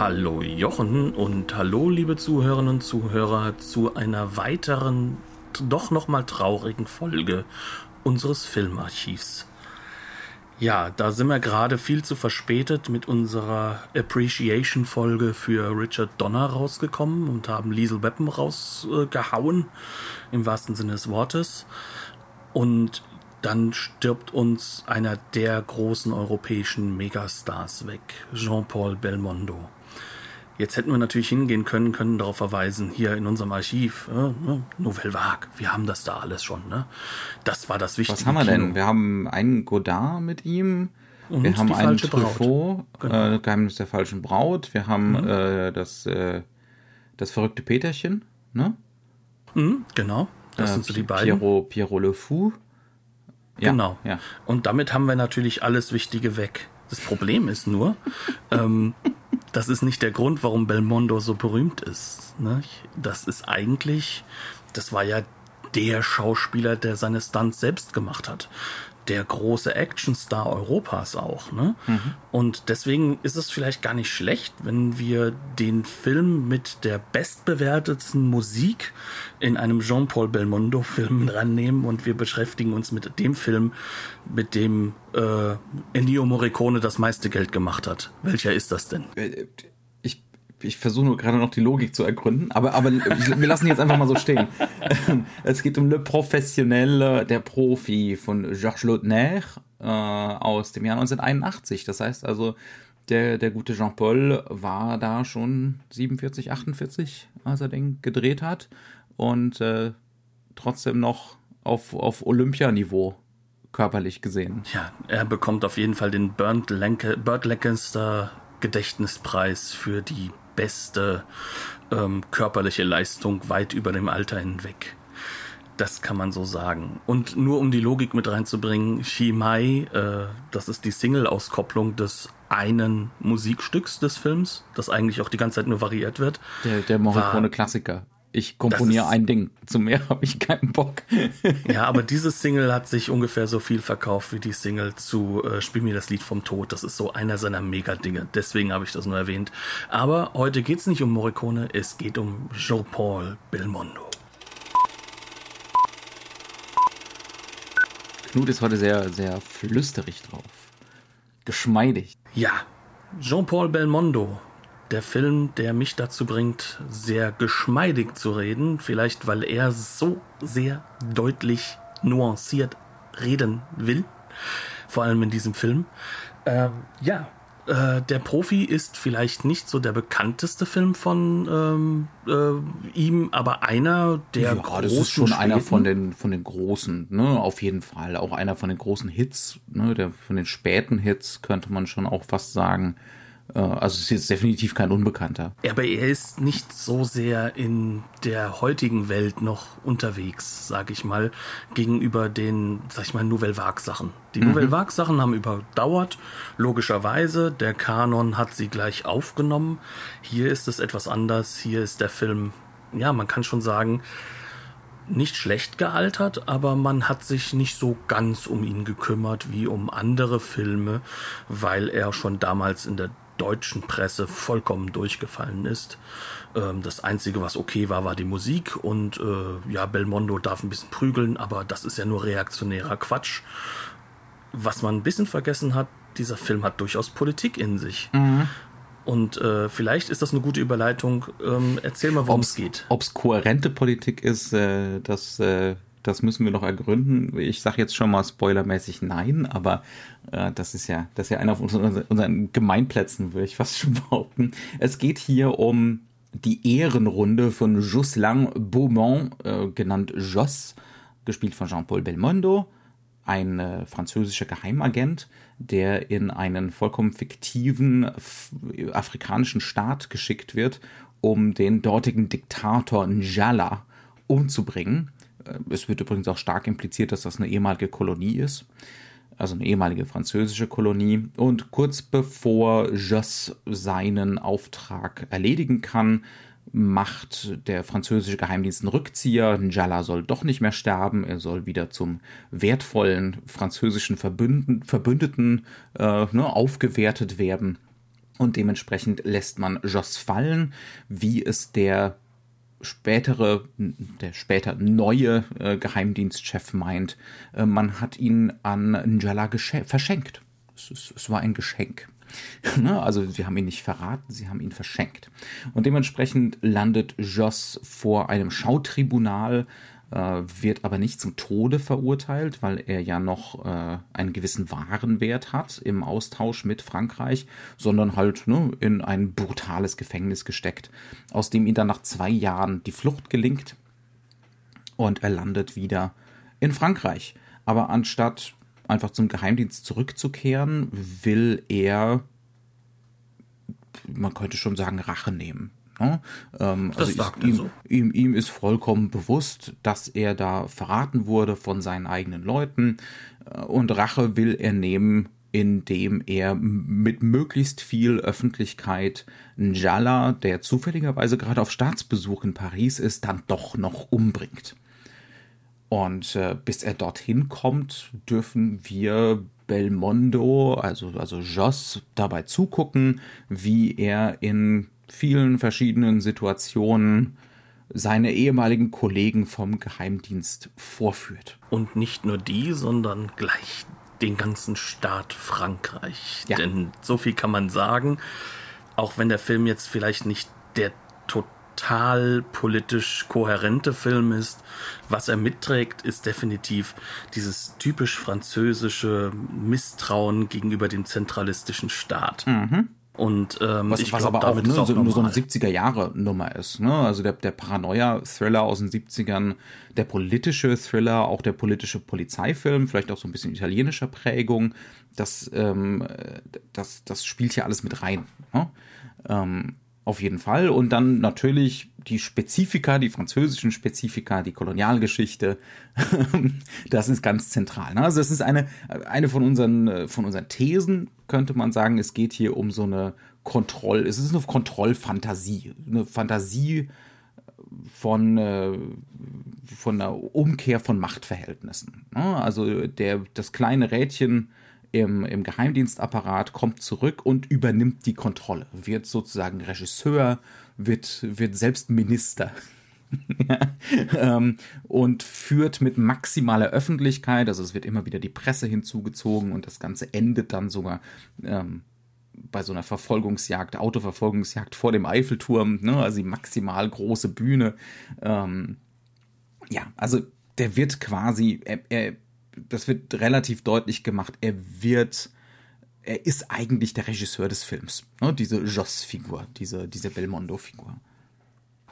Hallo Jochen und hallo liebe Zuhörerinnen und Zuhörer zu einer weiteren, doch nochmal traurigen Folge unseres Filmarchivs. Ja, da sind wir gerade viel zu verspätet mit unserer Appreciation-Folge für Richard Donner rausgekommen und haben Liesel Weppen rausgehauen, im wahrsten Sinne des Wortes. Und dann stirbt uns einer der großen europäischen Megastars weg, Jean-Paul Belmondo. Jetzt hätten wir natürlich hingehen können, können darauf verweisen, hier in unserem Archiv, äh, ne, Nouvelle Vague, wir haben das da alles schon. Ne? Das war das Wichtige. Was haben wir Kino. denn? Wir haben einen Godard mit ihm. Und wir haben einen Truffaut, genau. äh, Geheimnis der falschen Braut. Wir haben mhm. äh, das, äh, das verrückte Peterchen, ne? Mhm, genau, das äh, sind so die beiden. Pierrot, Pierrot Le Fou. Ja, genau. Ja. Und damit haben wir natürlich alles Wichtige weg. Das Problem ist nur, ähm, das ist nicht der Grund, warum Belmondo so berühmt ist. Ne? Das ist eigentlich, das war ja der Schauspieler, der seine Stunts selbst gemacht hat der große Actionstar Europas auch. Ne? Mhm. Und deswegen ist es vielleicht gar nicht schlecht, wenn wir den Film mit der bestbewertetsten Musik in einem Jean-Paul Belmondo-Film rannehmen und wir beschäftigen uns mit dem Film, mit dem äh, Ennio Morricone das meiste Geld gemacht hat. Welcher ist das denn? Äh, ich versuche nur gerade noch die Logik zu ergründen, aber, aber wir lassen jetzt einfach mal so stehen. es geht um Le Professionnel, der Profi von Georges Lautner äh, aus dem Jahr 1981. Das heißt also, der, der gute Jean-Paul war da schon 47, 48, als er den gedreht hat und äh, trotzdem noch auf, auf Olympianiveau körperlich gesehen. Ja, er bekommt auf jeden Fall den Burt Lancaster Gedächtnispreis für die beste ähm, körperliche Leistung weit über dem Alter hinweg. Das kann man so sagen. Und nur um die Logik mit reinzubringen, Shimai, äh, das ist die Single-Auskopplung des einen Musikstücks des Films, das eigentlich auch die ganze Zeit nur variiert wird. Der, der Morricone-Klassiker ich komponiere ein Ding. Zu mehr habe ich keinen Bock. ja, aber diese Single hat sich ungefähr so viel verkauft wie die Single zu äh, Spiel mir das Lied vom Tod. Das ist so einer seiner Mega-Dinge. Deswegen habe ich das nur erwähnt. Aber heute geht es nicht um Morricone, es geht um Jean-Paul Belmondo. Knut ist heute sehr, sehr flüsterig drauf. Geschmeidig. Ja, Jean-Paul Belmondo der Film, der mich dazu bringt, sehr geschmeidig zu reden. Vielleicht, weil er so sehr deutlich nuanciert reden will. Vor allem in diesem Film. Ähm, ja, äh, der Profi ist vielleicht nicht so der bekannteste Film von ähm, äh, ihm, aber einer der ja, großen. Das ist schon Späten. einer von den von den großen, ne? Auf jeden Fall auch einer von den großen Hits, ne? Der von den späten Hits könnte man schon auch fast sagen. Also es ist jetzt definitiv kein Unbekannter. Aber er ist nicht so sehr in der heutigen Welt noch unterwegs, sag ich mal, gegenüber den, sag ich mal, Nouvelle Vague Sachen. Die mhm. Nouvelle Vague Sachen haben überdauert, logischerweise. Der Kanon hat sie gleich aufgenommen. Hier ist es etwas anders. Hier ist der Film, ja, man kann schon sagen, nicht schlecht gealtert, aber man hat sich nicht so ganz um ihn gekümmert wie um andere Filme, weil er schon damals in der deutschen Presse vollkommen durchgefallen ist. Ähm, das Einzige, was okay war, war die Musik und äh, ja, Belmondo darf ein bisschen prügeln, aber das ist ja nur reaktionärer Quatsch. Was man ein bisschen vergessen hat, dieser Film hat durchaus Politik in sich. Mhm. Und äh, vielleicht ist das eine gute Überleitung. Ähm, erzähl mal, worum es geht. Ob es kohärente Politik ist, äh, das äh, das müssen wir noch ergründen. Ich sage jetzt schon mal spoilermäßig nein, aber äh, das ist ja, das ist ja einer von unseren, unseren Gemeinplätzen, würde ich fast schon behaupten. Es geht hier um die Ehrenrunde von Jocelyn Beaumont, äh, genannt Joss, gespielt von Jean-Paul Belmondo. ein äh, französischer Geheimagent, der in einen vollkommen fiktiven afrikanischen Staat geschickt wird, um den dortigen Diktator Njala umzubringen. Äh, es wird übrigens auch stark impliziert, dass das eine ehemalige Kolonie ist, also eine ehemalige französische Kolonie. Und kurz bevor Joss seinen Auftrag erledigen kann, macht der französische Geheimdienst einen Rückzieher. Njala soll doch nicht mehr sterben. Er soll wieder zum wertvollen französischen Verbünden, Verbündeten äh, ne, aufgewertet werden. Und dementsprechend lässt man Joss fallen, wie es der spätere, der später neue äh, Geheimdienstchef meint. Äh, man hat ihn an Njala verschenkt. Es, es, es war ein Geschenk. Ne? also sie haben ihn nicht verraten, sie haben ihn verschenkt. Und dementsprechend landet Joss vor einem Schautribunal, wird aber nicht zum Tode verurteilt, weil er ja noch äh, einen gewissen Warenwert hat im Austausch mit Frankreich, sondern halt ne, in ein brutales Gefängnis gesteckt, aus dem ihm dann nach zwei Jahren die Flucht gelingt und er landet wieder in Frankreich. Aber anstatt einfach zum Geheimdienst zurückzukehren, will er, man könnte schon sagen, Rache nehmen. Ne? Ähm, das also sagt ihm, so. ihm, ihm ist vollkommen bewusst, dass er da verraten wurde von seinen eigenen Leuten äh, und Rache will er nehmen, indem er mit möglichst viel Öffentlichkeit Njala, der zufälligerweise gerade auf Staatsbesuch in Paris ist, dann doch noch umbringt. Und äh, bis er dorthin kommt, dürfen wir Belmondo, also, also Joss, dabei zugucken, wie er in vielen verschiedenen Situationen seine ehemaligen Kollegen vom Geheimdienst vorführt. Und nicht nur die, sondern gleich den ganzen Staat Frankreich. Ja. Denn so viel kann man sagen, auch wenn der Film jetzt vielleicht nicht der total politisch kohärente Film ist. Was er mitträgt, ist definitiv dieses typisch französische Misstrauen gegenüber dem zentralistischen Staat. Mhm. Und ähm, was, ich was glaub, aber auch, ne, auch so, nur so eine 70er-Jahre-Nummer ist. Ne? Also der, der Paranoia-Thriller aus den 70ern, der politische Thriller, auch der politische Polizeifilm, vielleicht auch so ein bisschen italienischer Prägung, das, ähm, das, das spielt hier alles mit rein. Ne? Ähm, auf jeden Fall. Und dann natürlich die Spezifika, die französischen Spezifika, die Kolonialgeschichte. das ist ganz zentral. Ne? Also das ist eine, eine von unseren, von unseren Thesen, könnte man sagen. Es geht hier um so eine Kontroll, es ist eine Kontrollfantasie. Eine Fantasie von, äh, von einer Umkehr von Machtverhältnissen. Ne? Also der, das kleine Rädchen im, im Geheimdienstapparat, kommt zurück und übernimmt die Kontrolle, wird sozusagen Regisseur, wird, wird selbst Minister. ähm, und führt mit maximaler Öffentlichkeit, also es wird immer wieder die Presse hinzugezogen und das Ganze endet dann sogar ähm, bei so einer Verfolgungsjagd, Autoverfolgungsjagd vor dem Eiffelturm, ne, also die maximal große Bühne. Ähm, ja, also der wird quasi, er, er das wird relativ deutlich gemacht, er wird, er ist eigentlich der Regisseur des Films. Ne? Diese Joss-Figur, diese, diese Belmondo-Figur.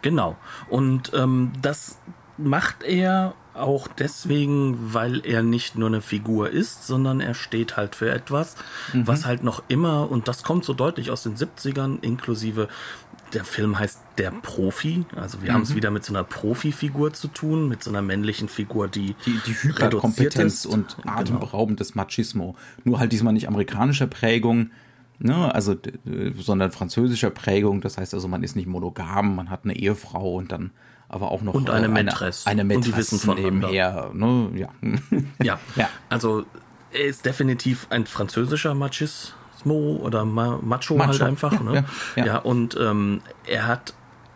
Genau. Und ähm, das macht er auch deswegen, weil er nicht nur eine Figur ist, sondern er steht halt für etwas, mhm. was halt noch immer, und das kommt so deutlich aus den 70ern, inklusive der Film heißt Der Profi. Also wir mhm. haben es wieder mit so einer Profifigur zu tun, mit so einer männlichen Figur, die die, die Hyperkompetenz und atemberaubendes genau. Machismo. Nur halt diesmal nicht amerikanischer Prägung, ne, also sondern französischer Prägung. Das heißt also, man ist nicht monogam, man hat eine Ehefrau und dann aber auch noch und eine Mätresse. Eine, eine Mätresse nebenher. Ne? Ja. ja. ja, also er ist definitiv ein französischer Machis, Machismo oder Ma Macho, Macho, halt einfach. Ja, ne? ja, ja. ja und ähm, er hat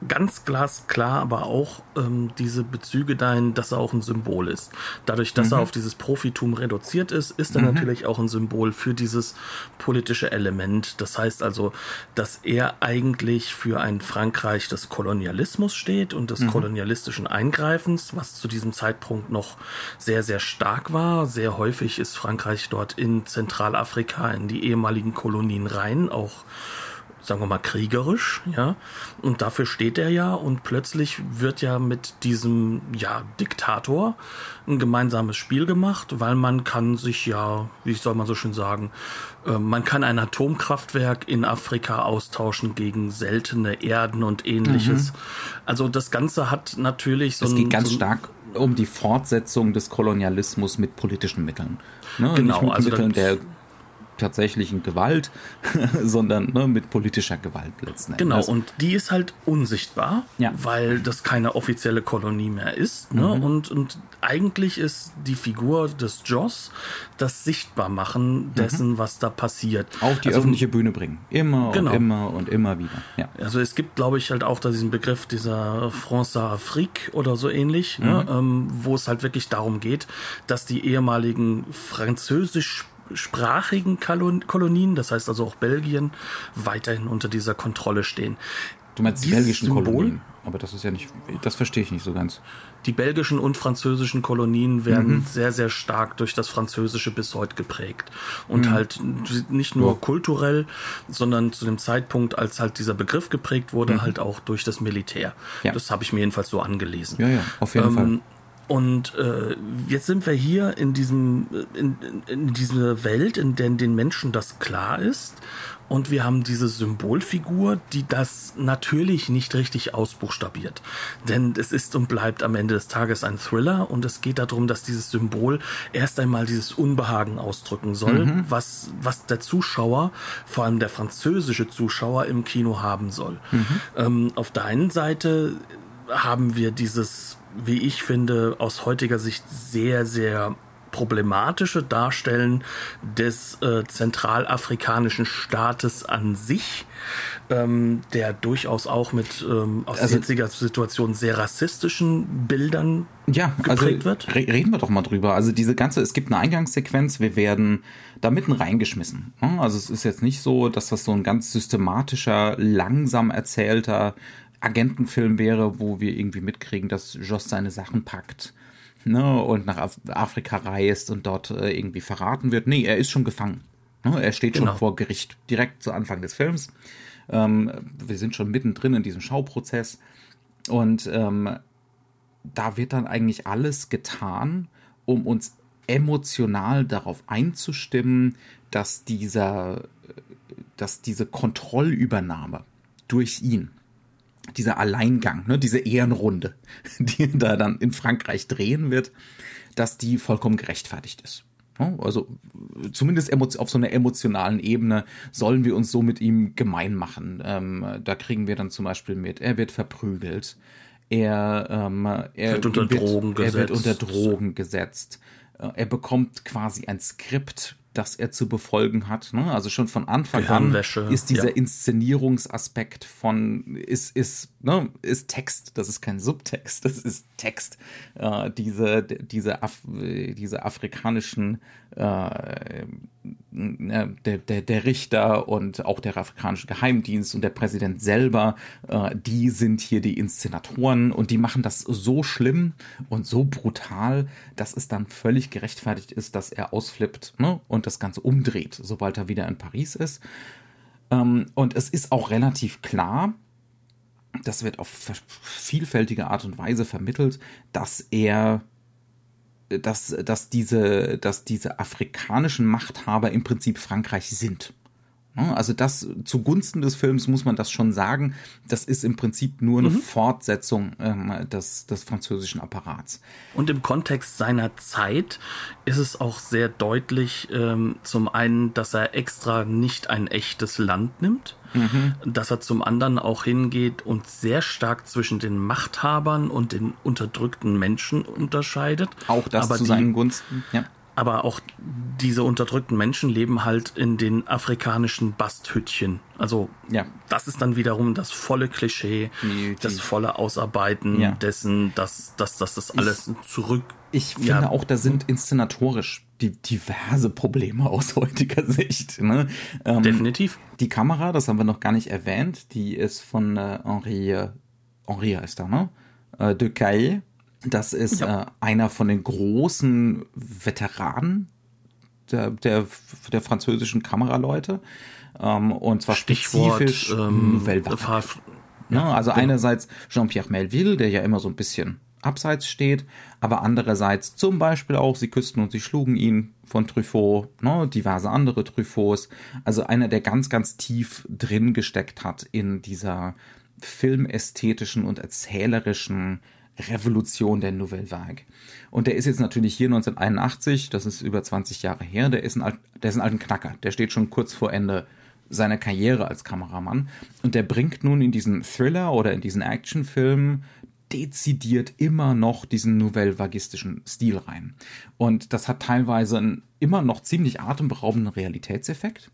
ganz glasklar aber auch ähm, diese Bezüge dahin, dass er auch ein Symbol ist. Dadurch, dass mhm. er auf dieses Profitum reduziert ist, ist er mhm. natürlich auch ein Symbol für dieses politische Element. Das heißt also, dass er eigentlich für ein Frankreich des Kolonialismus steht und des mhm. kolonialistischen Eingreifens, was zu diesem Zeitpunkt noch sehr, sehr stark war. Sehr häufig ist Frankreich dort in Zentralafrika in die ehemaligen Kolonien rein, auch sagen wir mal, kriegerisch, ja. Und dafür steht er ja und plötzlich wird ja mit diesem, ja, Diktator ein gemeinsames Spiel gemacht, weil man kann sich ja, wie soll man so schön sagen, äh, man kann ein Atomkraftwerk in Afrika austauschen gegen seltene Erden und ähnliches. Mhm. Also das Ganze hat natürlich so. Es geht ganz so stark um die Fortsetzung des Kolonialismus mit politischen Mitteln. Ne? Genau, mit also Mitteln der tatsächlichen Gewalt, sondern ne, mit politischer Gewalt letzten genau, Endes. Genau, und die ist halt unsichtbar, ja. weil das keine offizielle Kolonie mehr ist. Ne? Mhm. Und, und eigentlich ist die Figur des Joss das Sichtbarmachen dessen, mhm. was da passiert. Auf die also, öffentliche Bühne bringen. Immer genau. und immer und immer wieder. Ja. Also es gibt, glaube ich, halt auch da diesen Begriff dieser France Afrique oder so ähnlich, ne? mhm. ne? ähm, wo es halt wirklich darum geht, dass die ehemaligen französisch sprachigen Kolonien, das heißt also auch Belgien, weiterhin unter dieser Kontrolle stehen. Du meinst die belgischen Symbol, Kolonien? Aber das ist ja nicht, das verstehe ich nicht so ganz. Die belgischen und französischen Kolonien werden mhm. sehr, sehr stark durch das Französische bis heute geprägt. Und mhm. halt nicht nur ja. kulturell, sondern zu dem Zeitpunkt, als halt dieser Begriff geprägt wurde, mhm. halt auch durch das Militär. Ja. Das habe ich mir jedenfalls so angelesen. Ja, ja, auf jeden ähm, Fall. Und äh, jetzt sind wir hier in diesem in, in dieser Welt, in der den Menschen das klar ist. Und wir haben diese Symbolfigur, die das natürlich nicht richtig ausbuchstabiert. Denn es ist und bleibt am Ende des Tages ein Thriller und es geht darum, dass dieses Symbol erst einmal dieses Unbehagen ausdrücken soll, mhm. was, was der Zuschauer, vor allem der französische Zuschauer im Kino haben soll. Mhm. Ähm, auf der einen Seite haben wir dieses wie ich finde, aus heutiger Sicht sehr, sehr problematische Darstellen des äh, zentralafrikanischen Staates an sich, ähm, der durchaus auch mit ähm, aus also, jetziger Situation sehr rassistischen Bildern ja, also geprägt also, wird. Reden wir doch mal drüber. Also diese ganze, es gibt eine Eingangssequenz, wir werden da mitten reingeschmissen. Also es ist jetzt nicht so, dass das so ein ganz systematischer, langsam erzählter Agentenfilm wäre, wo wir irgendwie mitkriegen, dass Joss seine Sachen packt ne, und nach Af Afrika reist und dort äh, irgendwie verraten wird. Nee, er ist schon gefangen. Ne? Er steht genau. schon vor Gericht, direkt zu Anfang des Films. Ähm, wir sind schon mittendrin in diesem Schauprozess und ähm, da wird dann eigentlich alles getan, um uns emotional darauf einzustimmen, dass dieser, dass diese Kontrollübernahme durch ihn, dieser Alleingang, ne, diese Ehrenrunde, die da dann in Frankreich drehen wird, dass die vollkommen gerechtfertigt ist. Also zumindest auf so einer emotionalen Ebene sollen wir uns so mit ihm gemein machen. Ähm, da kriegen wir dann zum Beispiel mit, er wird verprügelt, er, ähm, er, wird unter, wird, Drogen er wird unter Drogen gesetzt, äh, er bekommt quasi ein Skript das er zu befolgen hat. Ne? Also schon von Anfang an ist dieser ja. Inszenierungsaspekt von ist ist ne, ist Text. Das ist kein Subtext, das ist Text. Äh, diese diese Af diese afrikanischen äh, der, der, der Richter und auch der afrikanische Geheimdienst und der Präsident selber, äh, die sind hier die Inszenatoren und die machen das so schlimm und so brutal, dass es dann völlig gerechtfertigt ist, dass er ausflippt ne, und das Ganze umdreht, sobald er wieder in Paris ist. Ähm, und es ist auch relativ klar, das wird auf vielfältige Art und Weise vermittelt, dass er dass, dass, diese, dass diese afrikanischen Machthaber im Prinzip Frankreich sind. Also das zugunsten des Films muss man das schon sagen. Das ist im Prinzip nur eine mhm. Fortsetzung ähm, des, des französischen Apparats. Und im Kontext seiner Zeit ist es auch sehr deutlich, ähm, zum einen, dass er extra nicht ein echtes Land nimmt, mhm. dass er zum anderen auch hingeht und sehr stark zwischen den Machthabern und den unterdrückten Menschen unterscheidet. Auch das Aber zu seinen Gunsten, ja aber auch diese unterdrückten Menschen leben halt in den afrikanischen Basthütchen. Also ja. das ist dann wiederum das volle Klischee, die, das volle Ausarbeiten ja. dessen, dass, dass, dass das alles ich, zurück. Ich finde ja. auch, da sind inszenatorisch die diverse Probleme aus heutiger Sicht. Ne? Ähm, Definitiv. Die Kamera, das haben wir noch gar nicht erwähnt, die ist von äh, Henri, äh, Henri heißt er, ne? Äh, de Caille das ist ja. äh, einer von den großen Veteranen der, der, der französischen Kameraleute. Ähm, und zwar Stichwort, spezifisch ähm, Nouvelle Vague. Fa- Ne? Also einerseits Jean-Pierre Melville, der ja immer so ein bisschen abseits steht, aber andererseits zum Beispiel auch Sie küssten und Sie schlugen ihn von Truffaut, ne? diverse andere Truffauts. Also einer, der ganz, ganz tief drin gesteckt hat in dieser filmästhetischen und erzählerischen Revolution der Nouvelle Vague. Und der ist jetzt natürlich hier 1981, das ist über 20 Jahre her, der ist ein, der ist ein alten Knacker, der steht schon kurz vor Ende seiner Karriere als Kameramann und der bringt nun in diesen Thriller oder in diesen Actionfilm dezidiert immer noch diesen nouvelle-vagistischen Stil rein. Und das hat teilweise einen immer noch ziemlich atemberaubenden Realitätseffekt.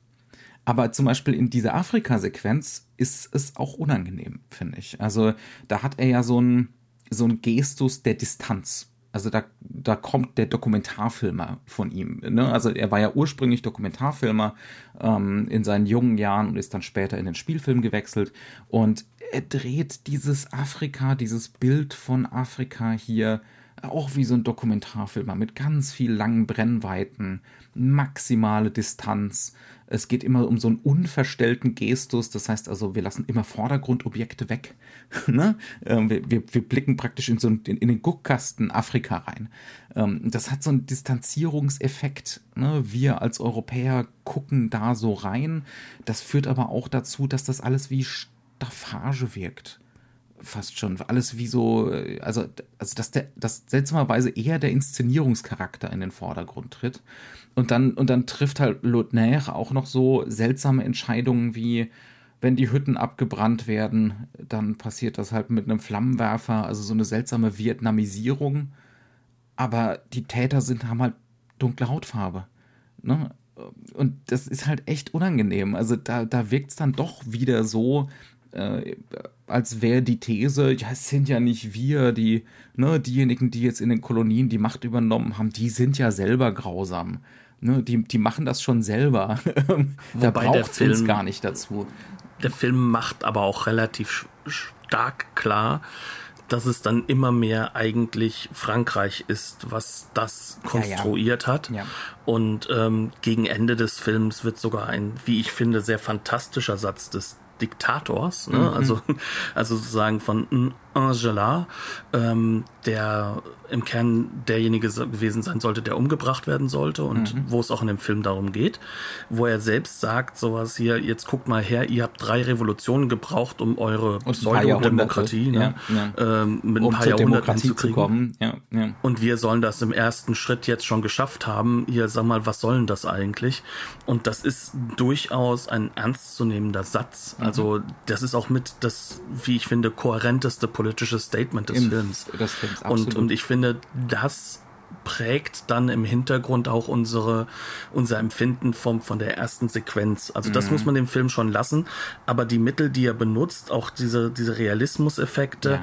Aber zum Beispiel in dieser Afrika-Sequenz ist es auch unangenehm, finde ich. Also da hat er ja so einen so einen Gestus der Distanz. Also da, da kommt der Dokumentarfilmer von ihm. Ne? Also er war ja ursprünglich Dokumentarfilmer ähm, in seinen jungen Jahren und ist dann später in den Spielfilm gewechselt. Und er dreht dieses Afrika, dieses Bild von Afrika hier auch wie so ein Dokumentarfilmer mit ganz viel langen Brennweiten, maximale Distanz. Es geht immer um so einen unverstellten Gestus, das heißt also, wir lassen immer Vordergrundobjekte weg. ne? ähm, wir, wir, wir, blicken praktisch in, so einen, in, in den Guckkasten Afrika rein. Ähm, das hat so einen Distanzierungseffekt. Ne? Wir als Europäer gucken da so rein. Das führt aber auch dazu, dass das alles wie Staffage wirkt fast schon. Alles wie so, also, also dass der, dass seltsamerweise eher der Inszenierungscharakter in den Vordergrund tritt. Und dann, und dann trifft halt Lautner auch noch so seltsame Entscheidungen wie, wenn die Hütten abgebrannt werden, dann passiert das halt mit einem Flammenwerfer, also so eine seltsame Vietnamisierung. Aber die Täter sind, haben halt dunkle Hautfarbe. Ne? Und das ist halt echt unangenehm. Also da, da wirkt es dann doch wieder so, äh, als wäre die These, ja, es sind ja nicht wir, die, ne, diejenigen, die jetzt in den Kolonien die Macht übernommen haben, die sind ja selber grausam. Ne, die, die machen das schon selber. da braucht es uns gar nicht dazu. Der Film macht aber auch relativ stark klar, dass es dann immer mehr eigentlich Frankreich ist, was das konstruiert ja, ja. hat. Ja. Und ähm, gegen Ende des Films wird sogar ein, wie ich finde, sehr fantastischer Satz des Diktators, ne? Mhm. also, also sozusagen von Angela, ähm, der im Kern derjenige gewesen sein sollte, der umgebracht werden sollte und Mhm. wo es auch in dem Film darum geht, wo er selbst sagt, sowas hier, jetzt guckt mal her, ihr habt drei Revolutionen gebraucht, um eure ein paar Pseudodemokratie ne, Jahrhunderte, ja, ähm, mit ein um paar zur Jahrhunderten zu kommen. Ja, ja. Und wir sollen das im ersten Schritt jetzt schon geschafft haben. Hier, sag mal, was soll denn das eigentlich? Und das ist durchaus ein ernstzunehmender Satz. Mhm. Also, das ist auch mit das, wie ich finde, kohärenteste politische Statement des Im- Films. des Films, und, und ich finde, das prägt dann im Hintergrund auch unsere, unser Empfinden vom, von der ersten Sequenz. Also Mhm. das muss man dem Film schon lassen. Aber die Mittel, die er benutzt, auch diese, diese Realismuseffekte, Ja.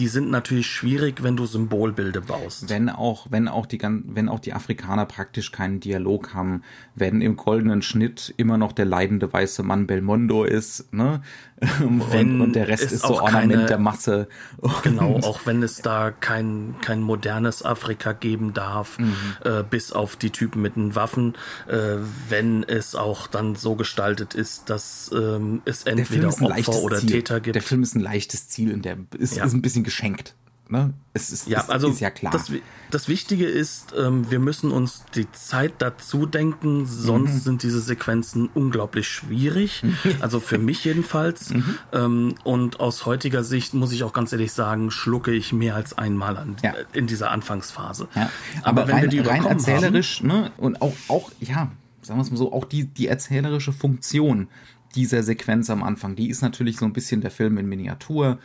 Die sind natürlich schwierig, wenn du Symbolbilder baust. wenn auch, wenn auch die wenn auch die Afrikaner praktisch keinen Dialog haben, wenn im goldenen Schnitt immer noch der leidende weiße Mann Belmondo ist, ne? Und, und der Rest es ist so Ornament keine- der Masse. Und Genau, auch wenn es da kein, kein modernes Afrika geben darf, Mhm. äh, bis auf die Typen mit den Waffen, äh, wenn es auch dann so gestaltet ist, dass ähm, es entweder Opfer oder Ziel. Täter gibt. Der Film ist ein leichtes Ziel und der ist, Ja. ist ein bisschen geschenkt. Ne? Es ist, Ja, es also ist ja klar. Das, das Wichtige ist, ähm, wir müssen uns die Zeit dazu denken, sonst Mhm. sind diese Sequenzen unglaublich schwierig. Also für mich jedenfalls. Mhm. Ähm, und aus heutiger Sicht muss ich auch ganz ehrlich sagen, schlucke ich mehr als einmal an, Ja. äh, in dieser Anfangsphase. Ja, Aber, aber, wenn rein, wir die rein erzählerisch, ne? Und auch, auch, ja, sagen wir es mal so, auch die, die erzählerische Funktion dieser Sequenz am Anfang, die ist natürlich so ein bisschen der Film in Miniatur.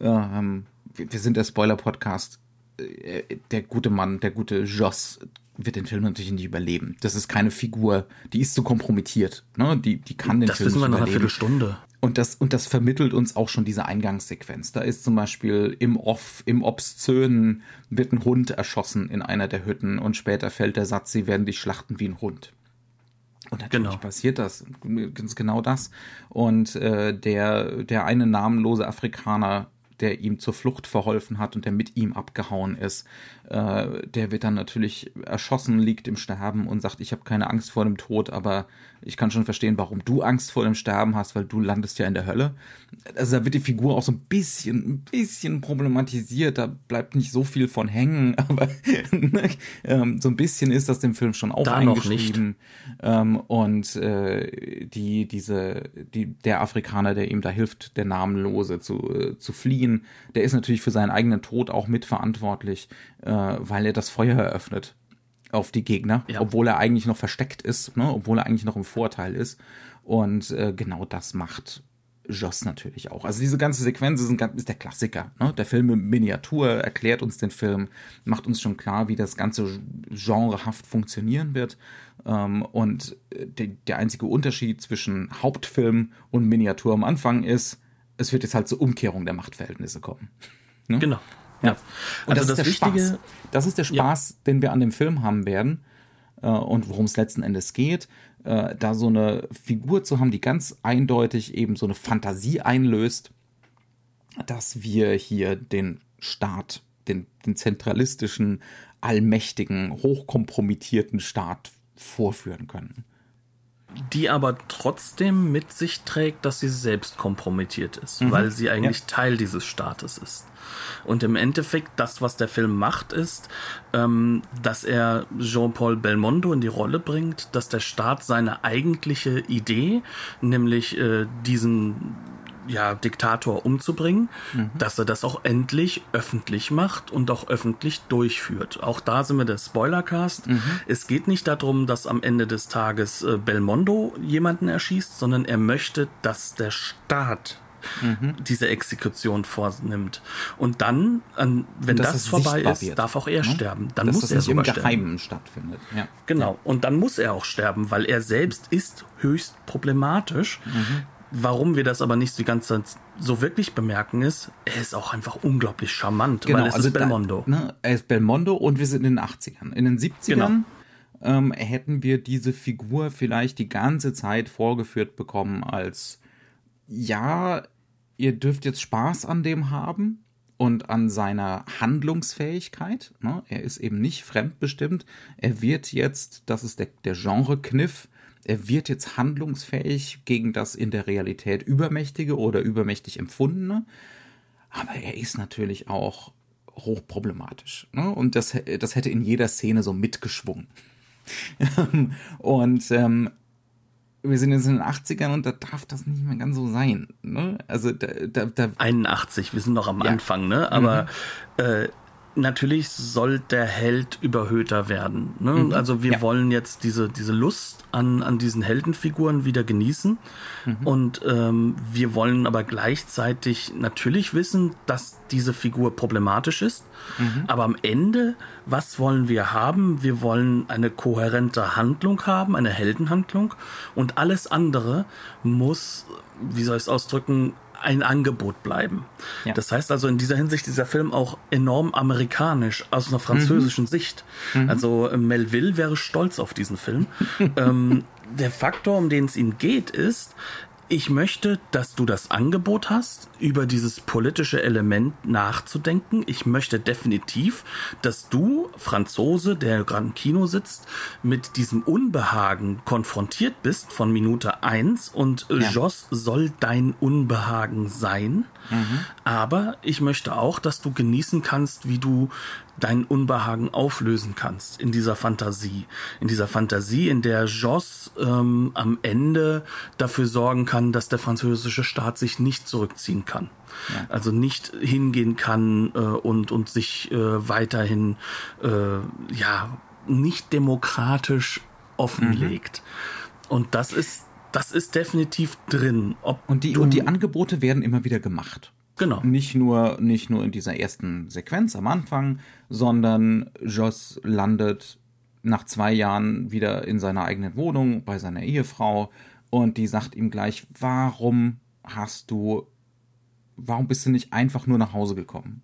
Ähm, wir, sind der Spoiler-Podcast. Äh, Der gute Mann, der gute Joss wird den Film natürlich nicht überleben. Das ist keine Figur, die ist so kompromittiert. Ne? Die, die kann den Das Film wissen wir nicht nach einer überleben. Viertelstunde. Und das, und das vermittelt uns auch schon diese Eingangssequenz. Da ist zum Beispiel im Off, im Obszönen wird ein Hund erschossen in einer der Hütten und später fällt der Satz, sie werden dich schlachten wie ein Hund. Und natürlich Genau. passiert das, ganz genau das. Und äh, der, der eine namenlose Afrikaner, der ihm zur Flucht verholfen hat und der mit ihm abgehauen ist, äh, der wird dann natürlich erschossen, liegt im Sterben und sagt, ich habe keine Angst vor dem Tod, aber ich kann schon verstehen, warum du Angst vor dem Sterben hast, weil du landest ja in der Hölle. Also da wird die Figur auch so ein bisschen, ein bisschen problematisiert, da bleibt nicht so viel von hängen, aber ähm, so ein bisschen ist das dem Film schon auch Da eingeschrieben. Ähm, und äh, die, diese, die, der Afrikaner, der ihm da hilft, der Namenlose zu, äh, zu fliehen, der ist natürlich für seinen eigenen Tod auch mitverantwortlich, äh, weil er das Feuer eröffnet auf die Gegner, Ja. obwohl er eigentlich noch versteckt ist, ne? obwohl er eigentlich noch im Vorteil ist. Und äh, genau das macht Joss natürlich auch. Also diese ganze Sequenz ist, ein, ist der Klassiker. Ne? Der Film in Miniatur erklärt uns den Film, macht uns schon klar, wie das Ganze genrehaft funktionieren wird. Ähm, und äh, der, der einzige Unterschied zwischen Hauptfilm und Miniatur am Anfang ist, es wird jetzt halt zur Umkehrung der Machtverhältnisse kommen. Genau. Ja. Und Also das, das, ist der Wichtige, Spaß. Das ist der Spaß, den wir an dem Film haben werden äh, und worum es letzten Endes geht, äh, da so eine Figur zu haben, die ganz eindeutig eben so eine Fantasie einlöst, dass wir hier den Staat, den, den zentralistischen, allmächtigen, hochkompromittierten Staat vorführen können. Die aber trotzdem mit sich trägt, dass sie selbst kompromittiert ist, Mhm. weil sie eigentlich Teil dieses Staates ist. Und im Endeffekt, das, was der Film macht, ist, ähm, dass er Jean-Paul Belmondo in die Rolle bringt, dass der Staat seine eigentliche Idee, nämlich äh, diesen ja, Diktator umzubringen, dass er das auch endlich öffentlich macht und auch öffentlich durchführt. Auch da sind wir der Spoilercast. Es geht nicht darum, dass am Ende des Tages äh, Belmondo jemanden erschießt, sondern er möchte, dass der Staat diese Exekution vornimmt. Und dann, an, wenn das, es vorbei ist, wird, darf auch er ne? sterben. Dann Dass muss das er nicht im sogar sterben. Geheimen stattfindet. Ja. Genau. Und dann muss er auch sterben, weil er selbst ist höchst problematisch. Mhm. Warum wir das aber nicht die ganze Zeit so wirklich bemerken ist, er ist auch einfach unglaublich charmant, weil es ist also da- Belmondo. ne, er ist Belmondo und wir sind in den 80ern. In den 70ern Genau. ähm, hätten wir diese Figur vielleicht die ganze Zeit vorgeführt bekommen als, ja, ihr dürft jetzt Spaß an dem haben und an seiner Handlungsfähigkeit. Ne? Er ist eben nicht fremdbestimmt. Er wird jetzt, das ist der, der Genre-Kniff, er wird jetzt handlungsfähig gegen das in der Realität Übermächtige oder übermächtig Empfundene. Aber er ist natürlich auch hochproblematisch. Ne? Und das, das hätte in jeder Szene so mitgeschwungen. und ähm, wir sind jetzt in den 80ern und da darf das nicht mehr ganz so sein. Ne? Also da, da, da 81, wir sind noch am Ja. Mhm. Anfang, ne? Aber äh, natürlich soll der Held überhöhter werden. Ne? Also wir Mhm. Ja. wollen jetzt diese, diese Lust an, an diesen Heldenfiguren wieder genießen. Mhm. Und ähm, wir wollen aber gleichzeitig natürlich wissen, dass diese Figur problematisch ist. Mhm. Aber am Ende, was wollen wir haben? Wir wollen eine kohärente Handlung haben, eine Heldenhandlung. Und alles andere muss, wie soll ich es ausdrücken, ein Angebot bleiben. Ja. Das heißt also in dieser Hinsicht dieser Film auch enorm amerikanisch aus einer französischen Sicht. Also äh, Melville wäre stolz auf diesen Film. ähm, der Faktor, um den es ihm geht, ist, ich möchte, dass du das Angebot hast, über dieses politische Element nachzudenken. Ich möchte definitiv, dass du, Franzose, der gerade im Kino sitzt, mit diesem Unbehagen konfrontiert bist von Minute eins und äh, Ja. Joss soll dein Unbehagen sein. Aber ich möchte auch, dass du genießen kannst, wie du dein Unbehagen auflösen kannst in dieser Fantasie. In dieser Fantasie, in der Joss ähm, am Ende dafür sorgen kann, dass der französische Staat sich nicht zurückziehen kann. Also nicht hingehen kann äh, und, und sich äh, weiterhin äh, ja nicht demokratisch offenlegt. Und das ist das ist definitiv drin. Ob und die, und die Angebote werden immer wieder gemacht. Genau. Nicht nur, nicht nur in dieser ersten Sequenz am Anfang, sondern Joss landet nach zwei Jahren wieder in seiner eigenen Wohnung bei seiner Ehefrau und die sagt ihm gleich, warum hast du, warum bist du nicht einfach nur nach Hause gekommen?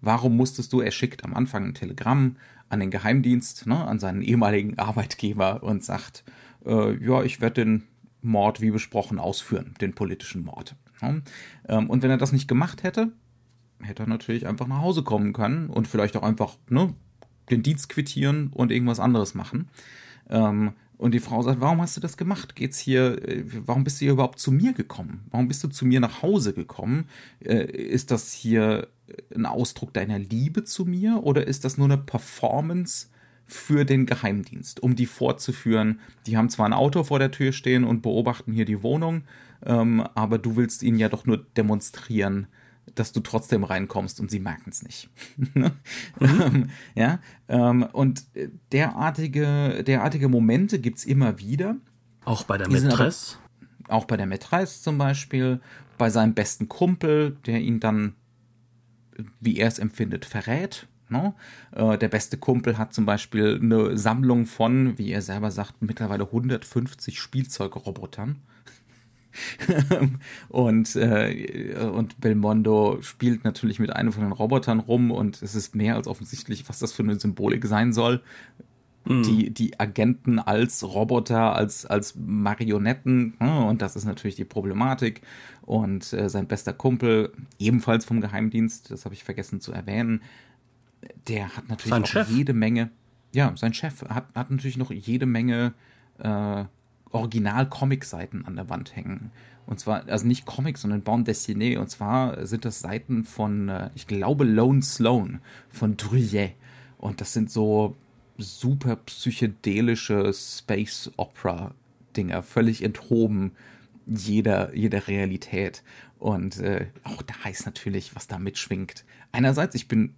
Warum musstest du, er schickt am Anfang ein Telegramm an den Geheimdienst, ne, an seinen ehemaligen Arbeitgeber und sagt, äh, ja, ich werde den Mord wie besprochen ausführen, den politischen Mord. Ähm, und wenn er das nicht gemacht hätte, hätte er natürlich einfach nach Hause kommen können und vielleicht auch einfach ne, den Dienst quittieren und irgendwas anderes machen. Ähm, und die Frau sagt, warum hast du das gemacht? Geht's hier, äh, warum bist du hier überhaupt zu mir gekommen? Warum bist du zu mir nach Hause gekommen? Äh, ist das hier ein Ausdruck deiner Liebe zu mir oder ist das nur eine Performance für den Geheimdienst, um die fortzuführen? Die haben zwar ein Auto vor der Tür stehen und beobachten hier die Wohnung, ähm, aber du willst ihnen ja doch nur demonstrieren, dass du trotzdem reinkommst und sie merken es nicht. mhm. ja, ähm, und derartige, derartige Momente gibt es immer wieder. Auch bei der Mätresse? Auch bei der Mätresse zum Beispiel, bei seinem besten Kumpel, der ihn dann, wie er es empfindet, verrät. No? Ne? Äh, der beste Kumpel hat zum Beispiel eine Sammlung von, wie er selber sagt, mittlerweile 150 Spielzeugrobotern. und, äh, und Belmondo spielt natürlich mit einem von den Robotern rum und es ist mehr als offensichtlich, was das für eine Symbolik sein soll. Mhm. Die, die Agenten als Roboter, als, als Marionetten, ne? und das ist natürlich die Problematik. Und äh, sein bester Kumpel, ebenfalls vom Geheimdienst, das habe ich vergessen zu erwähnen, der hat natürlich sein auch Chef. jede Menge, ja, sein Chef hat, hat natürlich noch jede Menge äh, Original-Comic-Seiten an der Wand hängen. Und zwar, also nicht Comics, sondern Bande dessinée. Und zwar sind das Seiten von, äh, ich glaube, Lone Sloan von Druyet. Und das sind so super psychedelische Space Opera Dinger, völlig enthoben jeder, jeder Realität. Und äh, auch da ist natürlich, was da mitschwingt. Einerseits, ich bin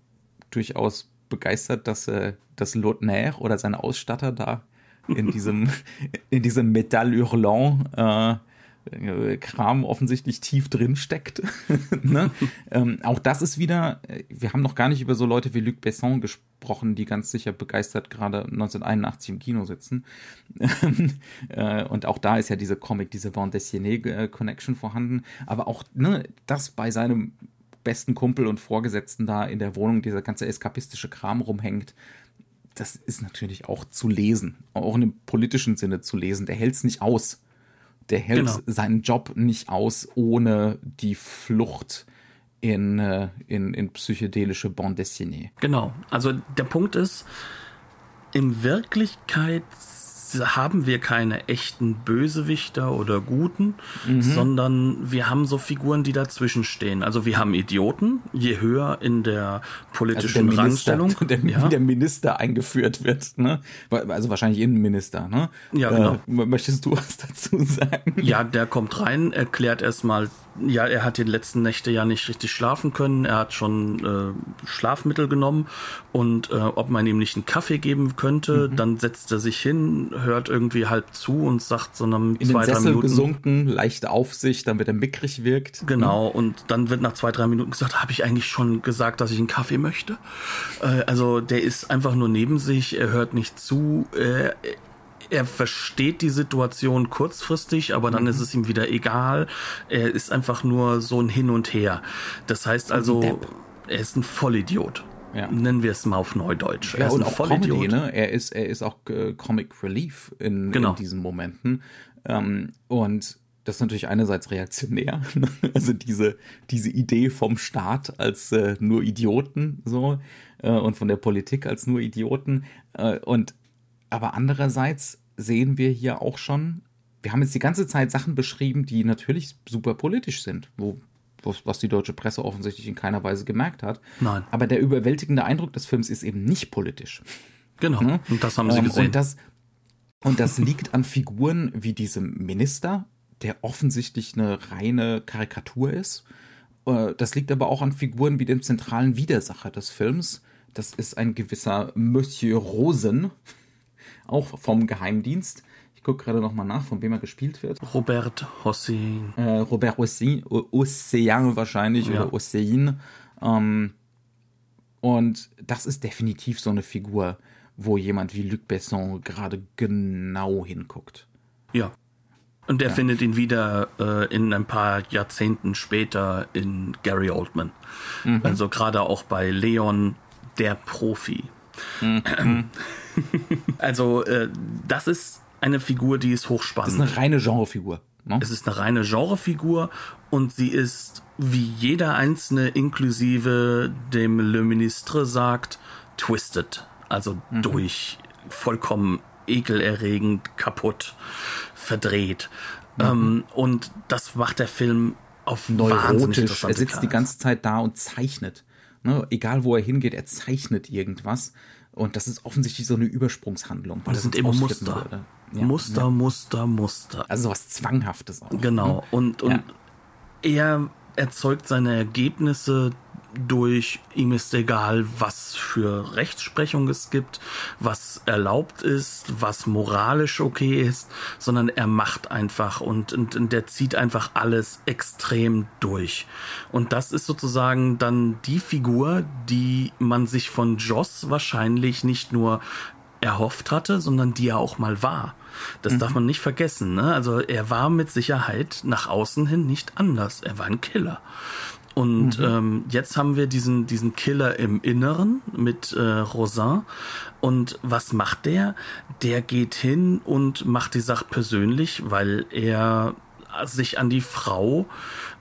durchaus begeistert, dass, äh, dass Lautner oder sein Ausstatter da in diesem, in diesem Metall Hurlant äh, Kram offensichtlich tief drin steckt. ne? ähm, auch das ist wieder, äh, wir haben noch gar nicht über so Leute wie Luc Besson gesprochen, die ganz sicher begeistert gerade 1981 im Kino sitzen. äh, und auch da ist ja diese Comic, diese Bande dessinée äh, Connection vorhanden. Aber auch ne, das bei seinem besten Kumpel und Vorgesetzten da in der Wohnung, dieser ganze eskapistische Kram rumhängt, das ist natürlich auch zu lesen, auch in dem politischen Sinne zu lesen. Der hält es nicht aus. Der hält genau. seinen Job nicht aus ohne die Flucht in, äh, in, in psychedelische Bande dessinée. Genau. Also der Punkt ist, in Wirklichkeit haben wir keine echten Bösewichter oder Guten, mhm. sondern wir haben so Figuren, die dazwischen stehen. Also wir haben Idioten, je höher in der politischen also der Minister, Rangstellung. Der, ja. Wie der Minister eingeführt wird. Ne? Also wahrscheinlich Innenminister. Ne? Ja, genau. Äh, möchtest du was dazu sagen? Ja, der kommt rein, erklärt erstmal ja, er hat die letzten Nächte ja nicht richtig schlafen können. Er hat schon äh, Schlafmittel genommen und äh, ob man ihm nicht einen Kaffee geben könnte, mhm. dann setzt er sich hin, hört irgendwie halb zu und sagt so einem In zwei, den Sessel drei Minuten gesunken, leicht auf sich, damit er mickrig wirkt. Genau, mhm. und dann wird nach zwei, drei Minuten gesagt, habe ich eigentlich schon gesagt, dass ich einen Kaffee möchte? Äh, also der ist einfach nur neben sich, er hört nicht zu, äh, er versteht die Situation kurzfristig, aber dann mhm. ist es ihm wieder egal. Er ist einfach nur so ein Hin und Her. Das heißt also, er ist ein Vollidiot. Ja. Nennen wir es mal auf Neudeutsch. Ja, er ist ein auch Vollidiot. Comedy, ne? Er ist, er ist auch äh, Comic Relief in, genau. in diesen Momenten. Ähm, und das ist natürlich einerseits reaktionär, ne? also diese, diese Idee vom Staat als äh, nur Idioten so äh, und von der Politik als nur Idioten. Äh, und aber andererseits sehen wir hier auch schon, wir haben jetzt die ganze Zeit Sachen beschrieben, die natürlich super politisch sind, wo was die deutsche Presse offensichtlich in keiner Weise gemerkt hat. Nein. Aber der überwältigende Eindruck des Films ist eben nicht politisch. Genau. Ne? Und das haben sie ähm, gesehen. Und das, und das liegt an Figuren wie diesem Minister, der offensichtlich eine reine Karikatur ist. Äh, das liegt aber auch an Figuren wie dem zentralen Widersacher des Films. Das ist ein gewisser Monsieur Rosen, auch vom Geheimdienst. Ich gucke gerade nochmal nach, von wem er gespielt wird. Robert Hossein. Äh, Robert Hossein, Ocean wahrscheinlich ja. oder Hossein. Ähm, und das ist definitiv so eine Figur, wo jemand wie Luc Besson gerade genau hinguckt. Ja. Und er ja. findet ihn wieder äh, in ein paar Jahrzehnten später in Gary Oldman. Mhm. Also gerade auch bei Leon, der Profi. Mhm. also, äh, das ist eine Figur, die ist hochspannend. Das ist eine reine Genrefigur. Ne? Es ist eine reine Genrefigur und sie ist, wie jeder einzelne inklusive dem Le Ministre sagt, twisted. Also Mhm. durch, vollkommen ekelerregend, kaputt, verdreht. Mhm. Ähm, und das macht der Film auf neurotisch. Er sitzt die ganze Zeit da und zeichnet. Ne? Egal wo er hingeht, er zeichnet irgendwas. Und das ist offensichtlich so eine Übersprungshandlung. weil Das sind sonst immer ausflippen Muster. Ja. Muster, Muster, Muster. Also sowas Zwanghaftes auch. Genau. Und, und Ja. er erzeugt seine Ergebnisse durch, ihm ist egal, was für Rechtsprechung es gibt, was erlaubt ist, was moralisch okay ist, sondern er macht einfach und, und, und der zieht einfach alles extrem durch. Und das ist sozusagen dann die Figur, die man sich von Joss wahrscheinlich nicht nur erhofft hatte, sondern die er auch mal war. Das darf man nicht vergessen. Ne? Also er war mit Sicherheit nach außen hin nicht anders. Er war ein Killer. Und ähm, jetzt haben wir diesen, diesen Killer im Inneren mit äh, Rosin. Und was macht der? Der geht hin und macht die Sache persönlich, weil er sich an die Frau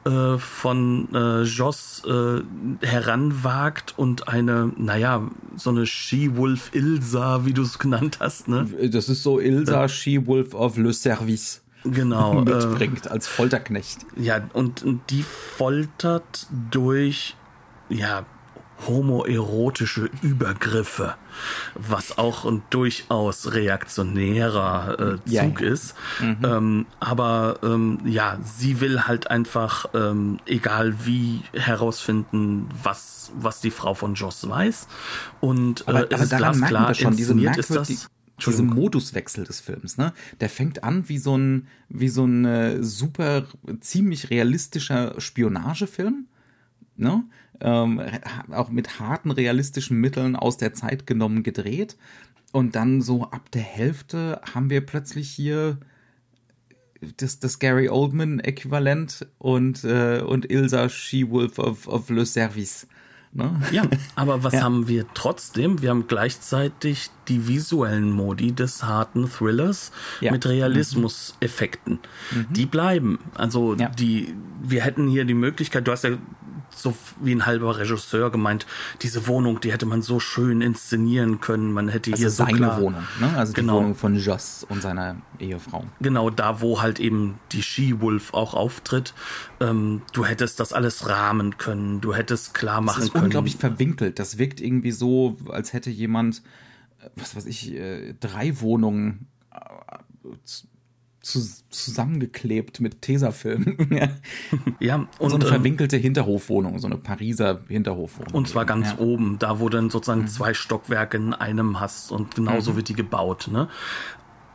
äh, von äh, Joss äh, heranwagt und eine, naja, so eine She-Wolf Ilsa, wie du es genannt hast, ne? Das ist so Ilsa She-Wolf of Le Service Genau. äh, mitbringt als Folterknecht. ja, und, und die foltert durch, ja, homoerotische Übergriffe, was auch ein durchaus reaktionärer äh, Ja, Zug ja. ist. Ähm, aber ähm, ja, sie will halt einfach, ähm, egal wie, herausfinden, was, was die Frau von Joss weiß. Und äh, Aber, es ist glasklar, schon, diese inszeniert ist das. Diese Entschuldigung. Moduswechsel des Films, ne? Der fängt an wie so ein, wie so ein äh, super, ziemlich realistischer Spionagefilm, ne? Ähm, auch mit harten realistischen Mitteln aus der Zeit genommen gedreht. Und dann so ab der Hälfte haben wir plötzlich hier das, das Gary Oldman-Äquivalent und, äh, und Ilsa She-Wolf of, of Le Service. Ne? Ja, aber was Ja. haben wir trotzdem? Wir haben gleichzeitig die visuellen Modi des harten Thrillers Ja. mit Realismuseffekten. Die bleiben. Also Ja. die, wir hätten hier die Möglichkeit, du hast ja so wie ein halber Regisseur gemeint, diese Wohnung, die hätte man so schön inszenieren können. Man hätte Also hier so seine klar, Wohnung, ne? Also die Genau. Wohnung von Joss und seiner Ehefrau. Genau da, wo halt eben die She-Wolf auch auftritt. Ähm, du hättest das alles rahmen können. Du hättest klar machen ist können. Unglaublich verwinkelt. Das wirkt irgendwie so, als hätte jemand, äh, was weiß ich, äh, drei Wohnungen äh, zu, zu- zusammengeklebt mit Tesafilm. Ja. Und so eine ähm, verwinkelte Hinterhofwohnung, so eine Pariser Hinterhofwohnung. Und zwar ganz ja. Mhm. oben, da wo dann sozusagen zwei Stockwerke in einem hast und genauso wird die gebaut. Ne?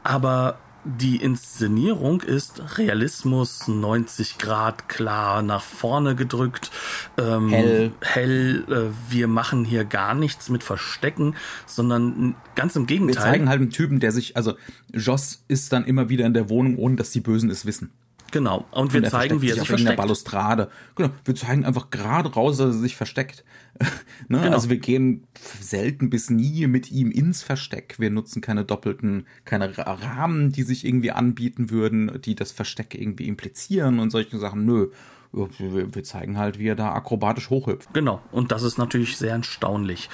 Aber die Inszenierung ist Realismus, 90 Grad klar nach vorne gedrückt, ähm, Hell. hell äh, wir machen hier gar nichts mit Verstecken, sondern ganz im Wir Gegenteil. zeigen halt einen Typen, der sich, also Joss ist dann immer wieder in der Wohnung, ohne dass die Bösen es wissen. Genau. Und wir Und er zeigen, wie er sich sich versteckt. Balustrade. Genau, wir zeigen einfach gerade raus, dass er sich versteckt. ne? Genau. Also wir gehen selten bis nie mit ihm ins Versteck. Wir nutzen keine doppelten, keine Ra- Rahmen, die sich irgendwie anbieten würden, die das Versteck irgendwie implizieren und solche Sachen. Nö. Wir wir zeigen halt, wie er da akrobatisch hochhüpft. Genau, und das ist natürlich sehr erstaunlich.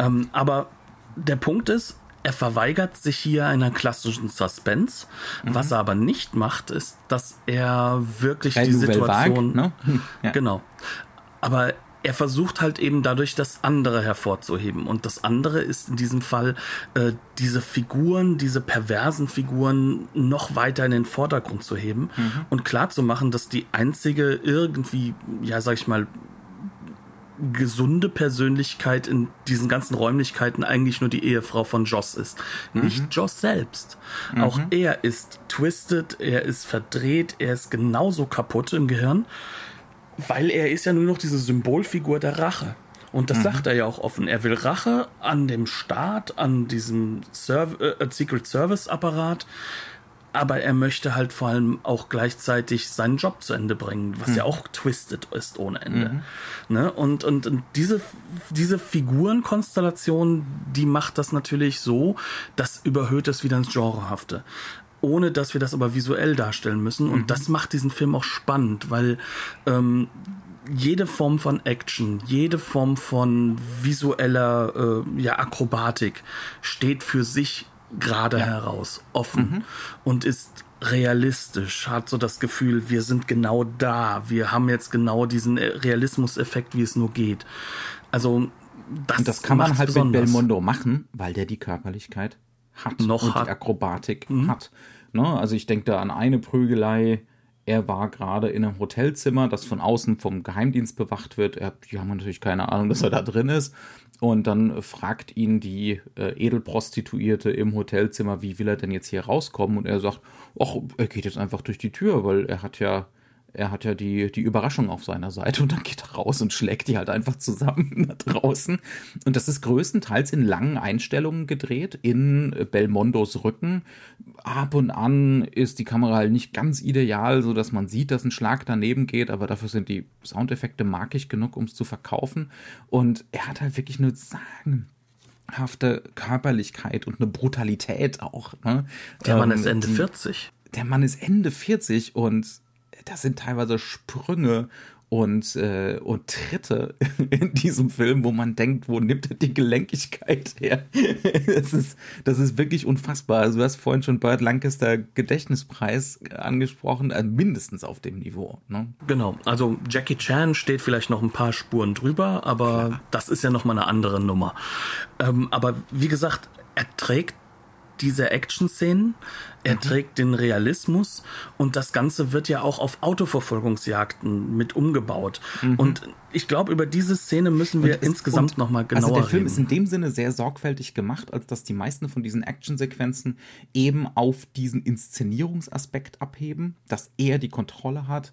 Ähm, aber der Punkt ist, er verweigert sich hier einer klassischen Suspense. Was er aber nicht macht, ist, dass er wirklich Très die Nouvelle Situation. Vague, ne? Ja. Genau. Aber er versucht halt eben dadurch das andere hervorzuheben. Und das andere ist in diesem Fall, äh, diese Figuren, diese perversen Figuren noch weiter in den Vordergrund zu heben und klar zu machen, dass die einzige irgendwie, ja, sag ich mal, gesunde Persönlichkeit in diesen ganzen Räumlichkeiten eigentlich nur die Ehefrau von Joss ist. Nicht Joss selbst. Auch er ist twisted, er ist verdreht, er ist genauso kaputt im Gehirn, weil er ist ja nur noch diese Symbolfigur der Rache. Und das sagt er ja auch offen. Er will Rache an dem Staat, an diesem Serv äh, Secret Service Apparat. Aber er möchte halt vor allem auch gleichzeitig seinen Job zu Ende bringen, was ja auch twisted ist ohne Ende. Ne? Und, und, und diese, diese Figurenkonstellation, die macht das natürlich so, das überhöht es wieder ins Genrehafte. ohne dass wir das aber visuell darstellen müssen. Und das macht diesen Film auch spannend, weil ähm, jede Form von Action, jede Form von visueller äh, ja, Akrobatik steht für sich gerade ja. heraus, offen mhm. und ist realistisch, hat so das Gefühl, wir sind genau da, wir haben jetzt genau diesen Realismuseffekt, wie es nur geht. Also das, und das kann man halt besonders. mit Belmondo machen, weil der die Körperlichkeit hat Noch und hat. die Akrobatik mhm. hat. Ne? Also ich denke da an eine Prügelei, er war gerade in einem Hotelzimmer, das von außen vom Geheimdienst bewacht wird. Er, die haben natürlich keine Ahnung, dass er da drin ist. Und dann fragt ihn die äh, Edelprostituierte im Hotelzimmer, wie will er denn jetzt hier rauskommen? Und er sagt, ach, er geht jetzt einfach durch die Tür, weil er hat ja er hat ja die, die Überraschung auf seiner Seite und dann geht er raus und schlägt die halt einfach zusammen da draußen. Und das ist größtenteils in langen Einstellungen gedreht, in Belmondos Rücken. Ab und an ist die Kamera halt nicht ganz ideal, so dass man sieht, dass ein Schlag daneben geht, aber dafür sind die Soundeffekte markig genug, um es zu verkaufen. Und er hat halt wirklich eine sagenhafte Körperlichkeit und eine Brutalität auch. Ne? Der Mann ähm, ist Ende 40. Der Mann ist Ende 40 und das sind teilweise Sprünge und, äh, und Tritte in diesem Film, wo man denkt, wo nimmt er die Gelenkigkeit her? das, ist, das ist wirklich unfassbar. Also du hast vorhin schon Burt Lancaster Gedächtnispreis angesprochen, also mindestens auf dem Niveau. Ne? Genau, also Jackie Chan steht vielleicht noch ein paar Spuren drüber, aber Klar. das ist ja nochmal eine andere Nummer. Ähm, aber wie gesagt, er trägt diese Action-Szenen, er mhm. trägt den Realismus und das Ganze wird ja auch auf Autoverfolgungsjagden mit umgebaut. Mhm. Und ich glaube, über diese Szene müssen wir und insgesamt nochmal genauer reden. Also der Film reden. ist in dem Sinne sehr sorgfältig gemacht, als dass die meisten von diesen Actionsequenzen eben auf diesen Inszenierungsaspekt abheben, dass er die Kontrolle hat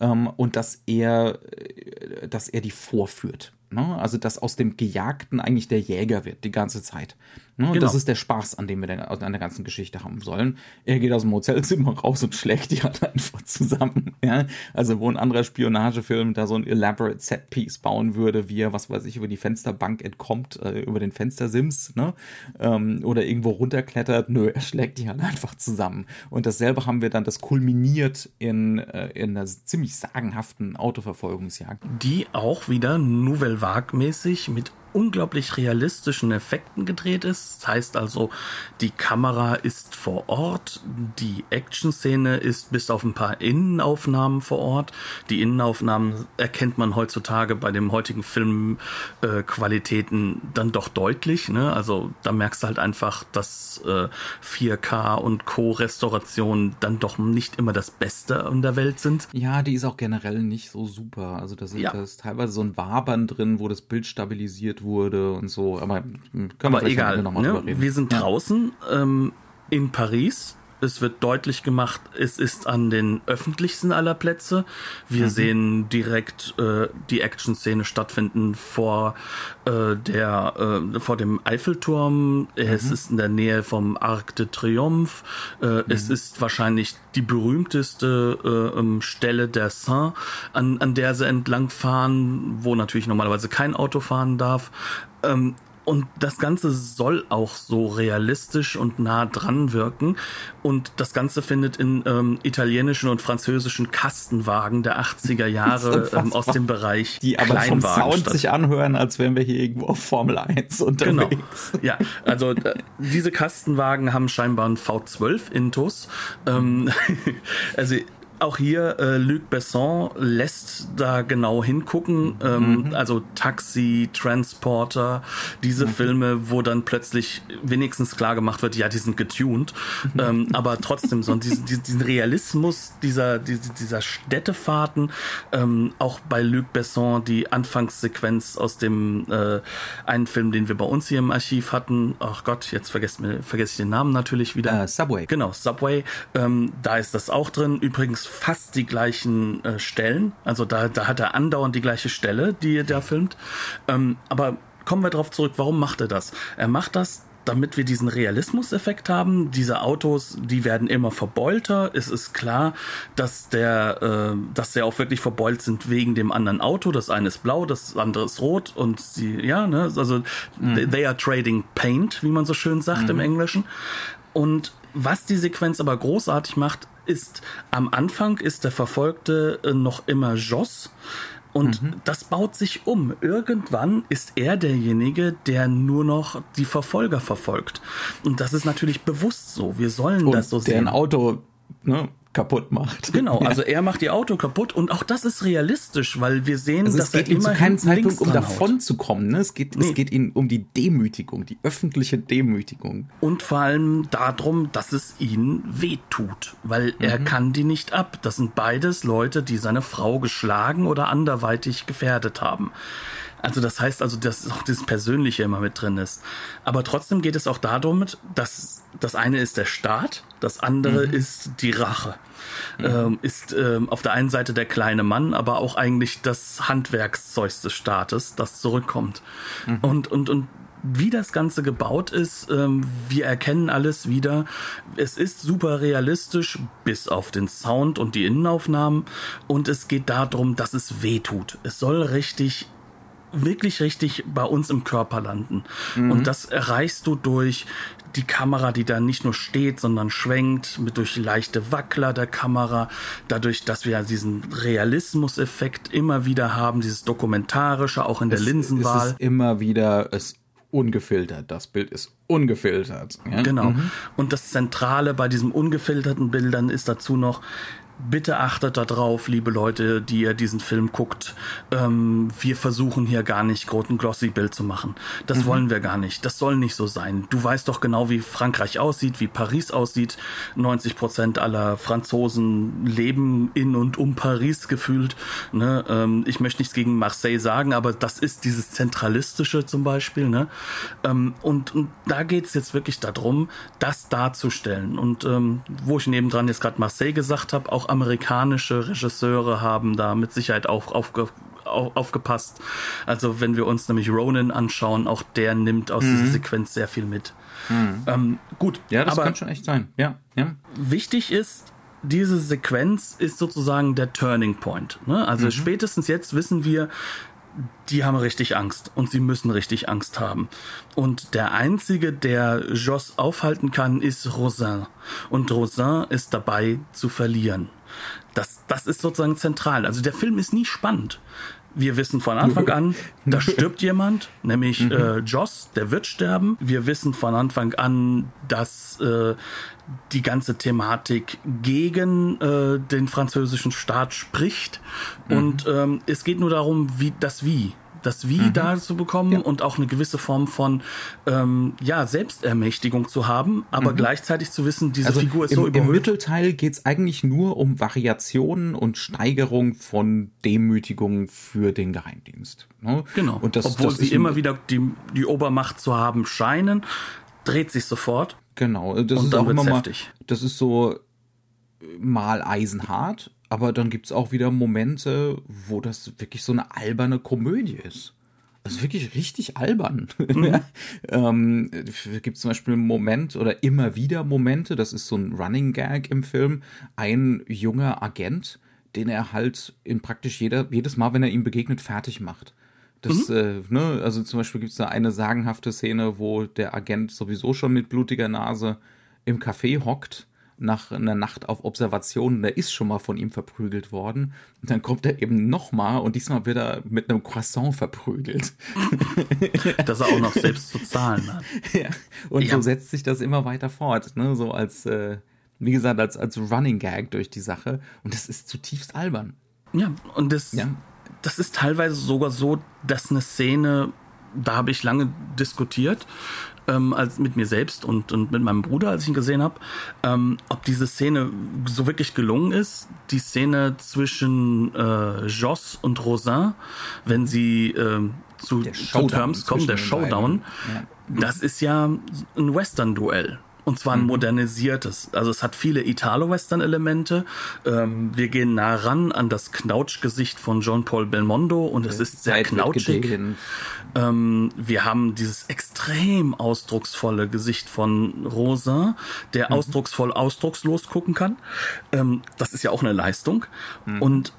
ähm, und dass er, äh, dass er die vorführt. Ne? Also, dass aus dem Gejagten eigentlich der Jäger wird, die ganze Zeit. Ne? Genau. Das ist der Spaß, an dem wir der, an der ganzen Geschichte haben sollen. Er geht aus dem Hotelzimmer raus und schlägt die halt einfach zusammen. Ja? Also, wo ein anderer Spionagefilm da so ein elaborate Set-Piece bauen würde, wie er, was weiß ich, über die Fensterbank entkommt, äh, über den Fenstersims, ne? Ähm, oder irgendwo runterklettert. Nö, er schlägt die halt einfach zusammen. Und dasselbe haben wir dann, das kulminiert in, äh, in einer ziemlich sagenhaften Autoverfolgungsjagd. Die auch wieder Nouvelle Vague-mäßig mit unglaublich realistischen Effekten gedreht ist. Das heißt also, die Kamera ist vor Ort, die Action-Szene ist bis auf ein paar Innenaufnahmen vor Ort. Die Innenaufnahmen erkennt man heutzutage bei den heutigen Filmqualitäten äh, dann doch deutlich. Ne? Also da merkst du halt einfach, dass äh, 4K und Co-Restauration dann doch nicht immer das Beste in der Welt sind. Ja, die ist auch generell nicht so super. Also da, ja. ist teilweise so ein Wabern drin, wo das Bild stabilisiert wurde und so. Aber können wir egal. Noch mal ne? reden. Wir sind draußen ähm, in Paris es wird deutlich gemacht, es ist an den öffentlichsten aller Plätze. Wir mhm. sehen direkt äh, die Action-Szene stattfinden vor äh, der äh, vor dem Eiffelturm. Mhm. Es ist in der Nähe vom Arc de Triomphe. Äh, mhm. Es ist wahrscheinlich die berühmteste äh, ähm, Stelle der Seine, an, an der sie entlang fahren, wo natürlich normalerweise kein Auto fahren darf. Ähm, und das Ganze soll auch so realistisch und nah dran wirken. Und das Ganze findet in ähm, italienischen und französischen Kastenwagen der 80er Jahre ähm, aus dem Bereich Die aber vom Sound statt. sich anhören, als wären wir hier irgendwo auf Formel 1 unterwegs. Genau. Ja, also äh, diese Kastenwagen haben scheinbar einen V12 Intus. Ähm, also auch hier äh, Luc Besson lässt da genau hingucken. Ähm, mhm. Also Taxi, Transporter, diese mhm. Filme, wo dann plötzlich wenigstens klar gemacht wird, ja, die sind getuned. Mhm. Ähm, aber trotzdem so diesen, diesen Realismus dieser, dieser Städtefahrten, ähm, auch bei Luc Besson die Anfangssequenz aus dem äh, einen Film, den wir bei uns hier im Archiv hatten. Ach Gott, jetzt vergesse vergess ich den Namen natürlich wieder. Uh, Subway. Genau, Subway. Ähm, da ist das auch drin. Übrigens fast die gleichen äh, Stellen. Also da, da hat er andauernd die gleiche Stelle, die er da filmt. Ähm, aber kommen wir darauf zurück, warum macht er das? Er macht das, damit wir diesen Realismuseffekt haben. Diese Autos, die werden immer verbeulter. Es ist klar, dass der, äh, dass sie auch wirklich verbeult sind wegen dem anderen Auto. Das eine ist blau, das andere ist rot und sie, ja, ne, also mhm. they are trading paint, wie man so schön sagt mhm. im Englischen. Und was die Sequenz aber großartig macht, ist, am Anfang ist der Verfolgte äh, noch immer Joss. Und mhm. das baut sich um. Irgendwann ist er derjenige, der nur noch die Verfolger verfolgt. Und das ist natürlich bewusst so. Wir sollen Und das so der sehen. ein Auto ne, kaputt macht. Genau, also er macht die Auto kaputt und auch das ist realistisch, weil wir sehen, Also dass es geht er ihm zu immer keinem Zeitpunkt, um davon haut. zu kommen. Ne? Es, geht, Nee. es geht ihm um die Demütigung, die öffentliche Demütigung. Und vor allem darum, dass es ihn wehtut, weil er Mhm. kann die nicht ab. Das sind beides Leute, die seine Frau geschlagen oder anderweitig gefährdet haben. Also das heißt also, dass auch das Persönliche immer mit drin ist. Aber trotzdem geht es auch darum, dass das eine ist der Staat, das andere Mhm. ist die Rache. Ähm, ist ähm, auf der einen Seite der kleine Mann, aber auch eigentlich das Handwerkszeug des Staates, das zurückkommt. Mhm. Und, und, und wie das Ganze gebaut ist, ähm, wir erkennen alles wieder. Es ist super realistisch, bis auf den Sound und die Innenaufnahmen. Und es geht darum, dass es weh tut. Es soll richtig wirklich richtig bei uns im Körper landen. Und das erreichst du durch die Kamera, die da nicht nur steht, sondern schwenkt, mit durch leichte Wackler der Kamera, dadurch, dass wir diesen Realismuseffekt immer wieder haben, dieses Dokumentarische, auch in der Es Linsenwahl. ist immer wieder es ungefiltert. Das Bild ist ungefiltert. Ja? Genau. Und das Zentrale bei diesen ungefilterten Bildern ist dazu noch, bitte achtet darauf, liebe Leute, die ihr diesen Film guckt. Ähm, wir versuchen hier gar nicht groß ein Glossy-Bild zu machen. Das wollen wir gar nicht. Das soll nicht so sein. Du weißt doch genau, wie Frankreich aussieht, wie Paris aussieht. 90 Prozent aller Franzosen leben in und um Paris gefühlt. Ne? Ähm, ich möchte nichts gegen Marseille sagen, aber das ist dieses Zentralistische zum Beispiel. Ne? Ähm, und, und da geht es jetzt wirklich darum, das darzustellen. Und ähm, wo ich nebendran jetzt gerade Marseille gesagt habe, auch amerikanische Regisseure haben da mit Sicherheit auch aufge au- aufgepasst. Also wenn wir uns nämlich Ronan anschauen, auch der nimmt aus dieser Sequenz sehr viel mit. Ähm, gut, Ja, das aber kann schon echt sein. Ja, ja. wichtig ist, diese Sequenz ist sozusagen der Turning Point. Ne? Also spätestens jetzt wissen wir, die haben richtig Angst und sie müssen richtig Angst haben. Und der einzige, der Joss aufhalten kann, ist Rosin. Und Rosin ist dabei zu verlieren. Das, das ist sozusagen zentral. Also der Film ist nie spannend. Wir wissen von Anfang an, da stirbt jemand, nämlich äh, Joss, der wird sterben. Wir wissen von Anfang an, dass äh, die ganze Thematik gegen äh, den französischen Staat spricht. Und ähm, es geht nur darum, wie das Wie. Das Wie da zu bekommen und auch eine gewisse Form von ähm, ja, Selbstermächtigung zu haben, aber gleichzeitig zu wissen, diese Also Figur ist im, so im überhöht. Mittelteil geht es eigentlich nur um Variationen und Steigerung von Demütigung für den Geheimdienst. Ne? Genau. Und das, Obwohl das sie immer wieder die, die Obermacht zu haben scheinen, dreht sich sofort. Genau, das Und ist auch immer wird's mal, heftig. das ist so mal eisenhart, aber dann gibt's auch wieder Momente, wo das wirklich so eine alberne Komödie ist. Ist wirklich richtig albern. Mhm. ähm, gibt zum Beispiel einen Moment oder immer wieder Momente, das ist so ein Running Gag im Film, ein junger Agent, den er halt in praktisch jeder, jedes Mal, wenn er ihm begegnet, fertig macht. Das, äh, ne, also zum Beispiel gibt's da eine sagenhafte Szene, wo der Agent sowieso schon mit blutiger Nase im Café hockt, nach einer Nacht auf Observation, der ist schon mal von ihm verprügelt worden. Und dann kommt er eben nochmal und diesmal wird er mit einem Croissant verprügelt. dass er auch noch selbst zu zahlen hat. ja. Und Ja. so setzt sich das immer weiter fort, ne? So als, äh, wie gesagt, als, als Running Gag durch die Sache. Und das ist zutiefst albern. Ja, und das, Ja. das ist teilweise sogar so, dass eine Szene, da habe ich lange diskutiert, ähm, als mit mir selbst und, und mit meinem Bruder, als ich ihn gesehen habe, ähm, ob diese Szene so wirklich gelungen ist. Die Szene zwischen äh, Joss und Rosin, wenn sie ähm, zu, zu Showdown Terms kommen, der Showdown, beiden. das ist ja ein Western-Duell. Und zwar ein modernisiertes. Also es hat viele Italo-Western-Elemente. Ähm, wir gehen nah ran an das Knautschgesicht von Jean-Paul Belmondo und es ist sehr Zeit knautschig. Ähm, wir haben dieses extrem ausdrucksvolle Gesicht von Rosin, der ausdrucksvoll ausdruckslos gucken kann. Ähm, das ist ja auch eine Leistung. Und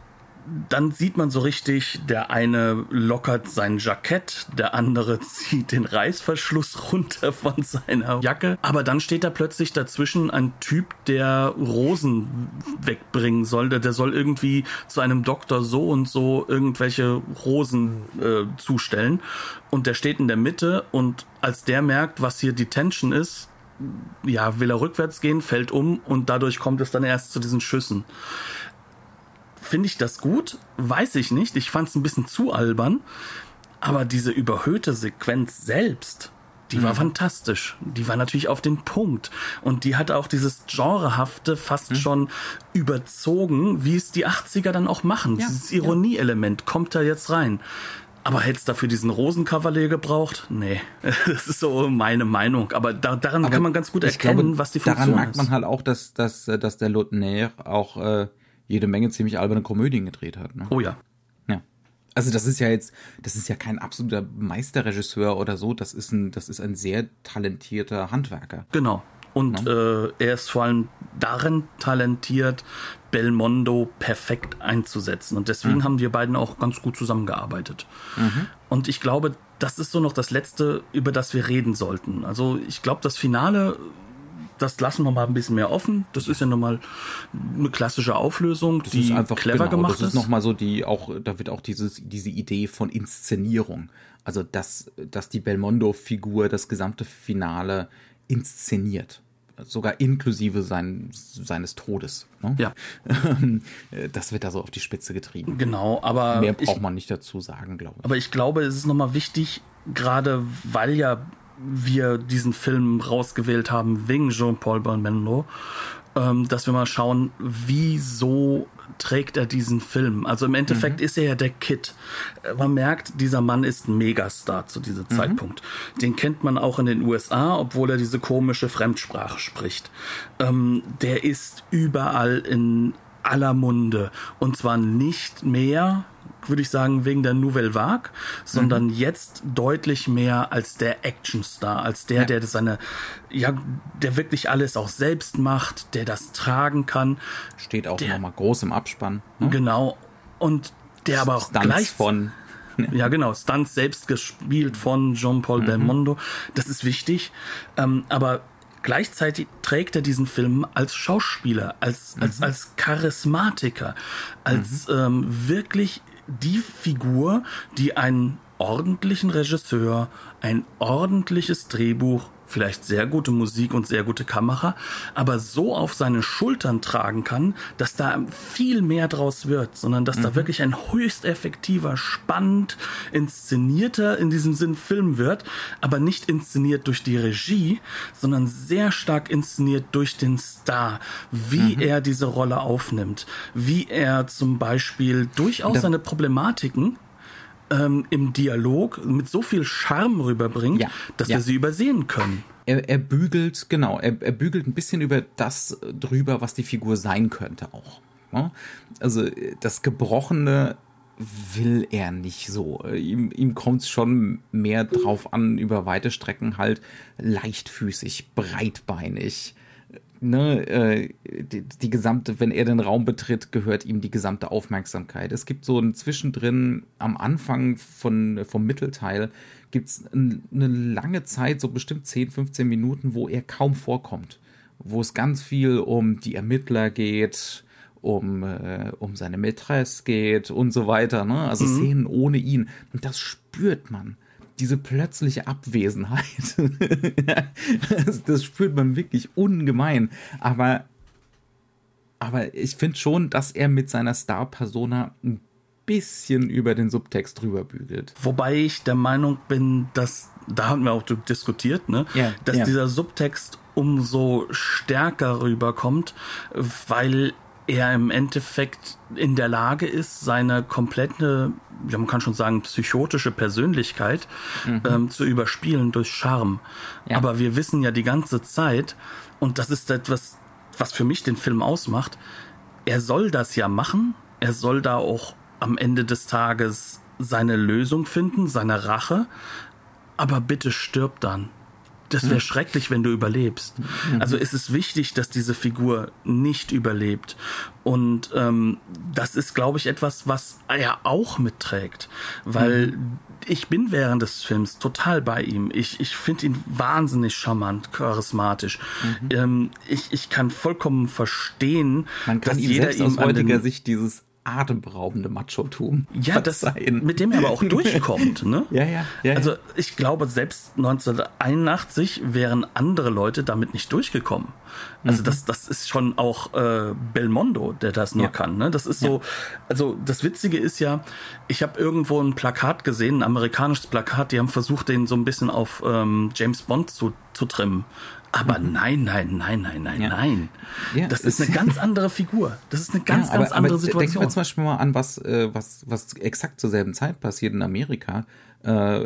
dann sieht man so richtig, der eine lockert sein Jackett, der andere zieht den Reißverschluss runter von seiner Jacke. Aber dann steht da plötzlich dazwischen ein Typ, der Rosen wegbringen soll. Der, soll irgendwie zu einem Doktor so und so irgendwelche Rosen äh, zustellen. Und der steht in der Mitte und als der merkt, was hier die Tension ist, ja, will er rückwärts gehen, fällt um und dadurch kommt es dann erst zu diesen Schüssen. Finde ich das gut? Weiß ich nicht. Ich fand es ein bisschen zu albern. Aber diese überhöhte Sequenz selbst, die war mhm. fantastisch. Die war natürlich auf den Punkt. Und die hat auch dieses Genrehafte fast mhm. schon überzogen, wie es die 80er dann auch machen. Ja, Dieses Ironieelement ja. kommt da jetzt rein. Aber hätte es dafür diesen Rosenkavalier gebraucht? Nee, das ist so meine Meinung. Aber da, daran Aber kann man ganz gut erkennen, glaube, was die Funktion ist. Daran merkt man halt auch, dass, dass, dass der Lautner auch äh, jede Menge ziemlich alberne Komödien gedreht hat. Ne? Oh ja. Ja. Also das ist ja jetzt, das ist ja kein absoluter Meisterregisseur oder so. Das ist ein, das ist ein sehr talentierter Handwerker. Genau. Und ja. äh, er ist vor allem darin talentiert, Belmondo perfekt einzusetzen. Und deswegen mhm. haben wir beiden auch ganz gut zusammengearbeitet. Mhm. Und ich glaube, das ist so noch das Letzte, über das wir reden sollten. Also ich glaube, das Finale, das lassen wir mal ein bisschen mehr offen. Das ist ja nochmal eine klassische Auflösung, das die einfach, clever genau, gemacht ist. Das ist nochmal so die, auch, da wird auch dieses, diese Idee von Inszenierung. Also, dass, dass die Belmondo-Figur das gesamte Finale inszeniert sogar inklusive sein, seines Todes. Ne? Ja. Das wird da so auf die Spitze getrieben. Genau, aber. Mehr braucht ich, man nicht dazu sagen, glaube ich. Aber ich glaube, es ist nochmal wichtig, gerade weil ja wir diesen Film rausgewählt haben wegen Jean-Paul Belmondo, ähm, dass wir mal schauen, wieso trägt er diesen Film. Also im Endeffekt mhm. ist er ja der Kid. Man merkt, dieser Mann ist ein Megastar zu diesem mhm. Zeitpunkt. Den kennt man auch in den USA, obwohl er diese komische Fremdsprache spricht. Ähm, der ist überall in aller Munde. Und zwar nicht mehr würde ich sagen, wegen der Nouvelle Vague, sondern mhm. jetzt deutlich mehr als der Actionstar, als der, ja. der seine, ja, der wirklich alles auch selbst macht, der das tragen kann. Steht auch nochmal groß im Abspann. Ne? Genau. Und der aber auch Stunts gleich von ja, genau. Stunts selbst gespielt von Jean-Paul mhm. Belmondo. Das ist wichtig. Ähm, aber gleichzeitig trägt er diesen Film als Schauspieler, als, mhm. als, als Charismatiker, als mhm. ähm, wirklich die Figur, die einen ordentlichen Regisseur, ein ordentliches Drehbuch vielleicht sehr gute Musik und sehr gute Kamera, aber so auf seine Schultern tragen kann, dass da viel mehr draus wird, sondern dass mhm. da wirklich ein höchst effektiver, spannend inszenierter in diesem Sinn Film wird, aber nicht inszeniert durch die Regie, sondern sehr stark inszeniert durch den Star, wie mhm. er diese Rolle aufnimmt, wie er zum Beispiel durchaus seine Problematiken ähm, im Dialog mit so viel Charme rüberbringt, ja, dass ja. wir sie übersehen können. Er, er bügelt, genau, er, er bügelt ein bisschen über das drüber, was die Figur sein könnte auch. Ne? Also das Gebrochene will er nicht so. Ihm, ihm kommt es schon mehr drauf an, über weite Strecken halt leichtfüßig, breitbeinig, ne, äh, die, die, gesamte, wenn er den Raum betritt, gehört ihm die gesamte Aufmerksamkeit. Es gibt so ein Zwischendrin am Anfang von, vom Mittelteil gibt es eine lange Zeit, so bestimmt 10, 15 Minuten, wo er kaum vorkommt. Wo es ganz viel um die Ermittler geht, um, äh, um seine Mätresse geht und so weiter. Ne? Also mhm. Szenen ohne ihn. Und das spürt man diese plötzliche Abwesenheit, das, das, spürt man wirklich ungemein. Aber, aber ich finde schon, dass er mit seiner Star-Persona ein bisschen über den Subtext drüber bügelt. Wobei ich der Meinung bin, dass, da haben wir auch diskutiert, ne, ja, dass ja. dieser Subtext umso stärker rüberkommt, weil er im Endeffekt in der Lage ist, seine komplette, ja, man kann schon sagen, psychotische Persönlichkeit mhm. ähm, zu überspielen durch Charme. Ja. Aber wir wissen ja die ganze Zeit, und das ist etwas, was für mich den Film ausmacht, er soll das ja machen, er soll da auch am Ende des Tages seine Lösung finden, seine Rache, aber bitte stirb dann. Das wäre schrecklich, wenn du überlebst. Mhm. Also es ist wichtig, dass diese Figur nicht überlebt. Und ähm, das ist, glaube ich, etwas, was er auch mitträgt. Weil Mhm. ich bin während des Films total bei ihm. Ich, ich finde ihn wahnsinnig charmant, charismatisch. Ähm, ich, ich kann vollkommen verstehen, Mhm. Man kann dass ihm jeder selbst ihm aus heutiger Sicht dieses atemberaubende Machotum ja, das, mit dem er aber auch durchkommt, ne? Ja, ja, ja, Also ich glaube, selbst 1981 wären andere Leute damit nicht durchgekommen. Also das, das ist schon auch äh, Belmondo, der das nur Ja. kann. Ne? Das ist so, also das Witzige ist ja, ich habe irgendwo ein Plakat gesehen, ein amerikanisches Plakat, die haben versucht, den so ein bisschen auf ähm, James Bond zu, zu trimmen. Aber nein, nein, nein, nein, nein, Ja. nein. Ja, das ist eine ganz andere Figur. Das ist eine ganz, ganz andere Denken Situation. wir zum Beispiel mal an, was, äh, was, was exakt zur selben Zeit passiert in Amerika. Äh,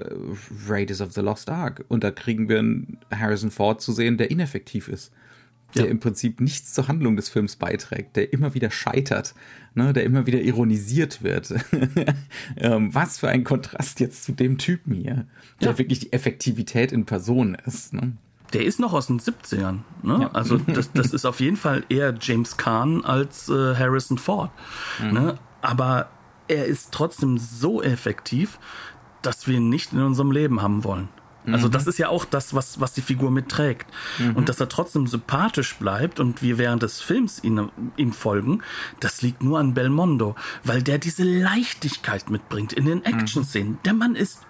Raiders of the Lost Ark. Und da kriegen wir einen Harrison Ford zu sehen, der ineffektiv ist. Der Ja. im Prinzip nichts zur Handlung des Films beiträgt, der immer wieder scheitert, ne, der immer wieder ironisiert wird. ähm, was für ein Kontrast jetzt zu dem Typen hier, der Ja. wirklich die Effektivität in Person ist. Ne? Der ist noch aus den 70ern. Ne? Ja. Also das, das ist auf jeden Fall eher James Caan als äh, Harrison Ford. Ne? Aber er ist trotzdem so effektiv, dass wir ihn nicht in unserem Leben haben wollen. Also das ist ja auch das, was, was die Figur mitträgt. Und dass er trotzdem sympathisch bleibt und wir während des Films ihn, ihm folgen, das liegt nur an Belmondo, weil der diese Leichtigkeit mitbringt in den Action-Szenen. Der Mann ist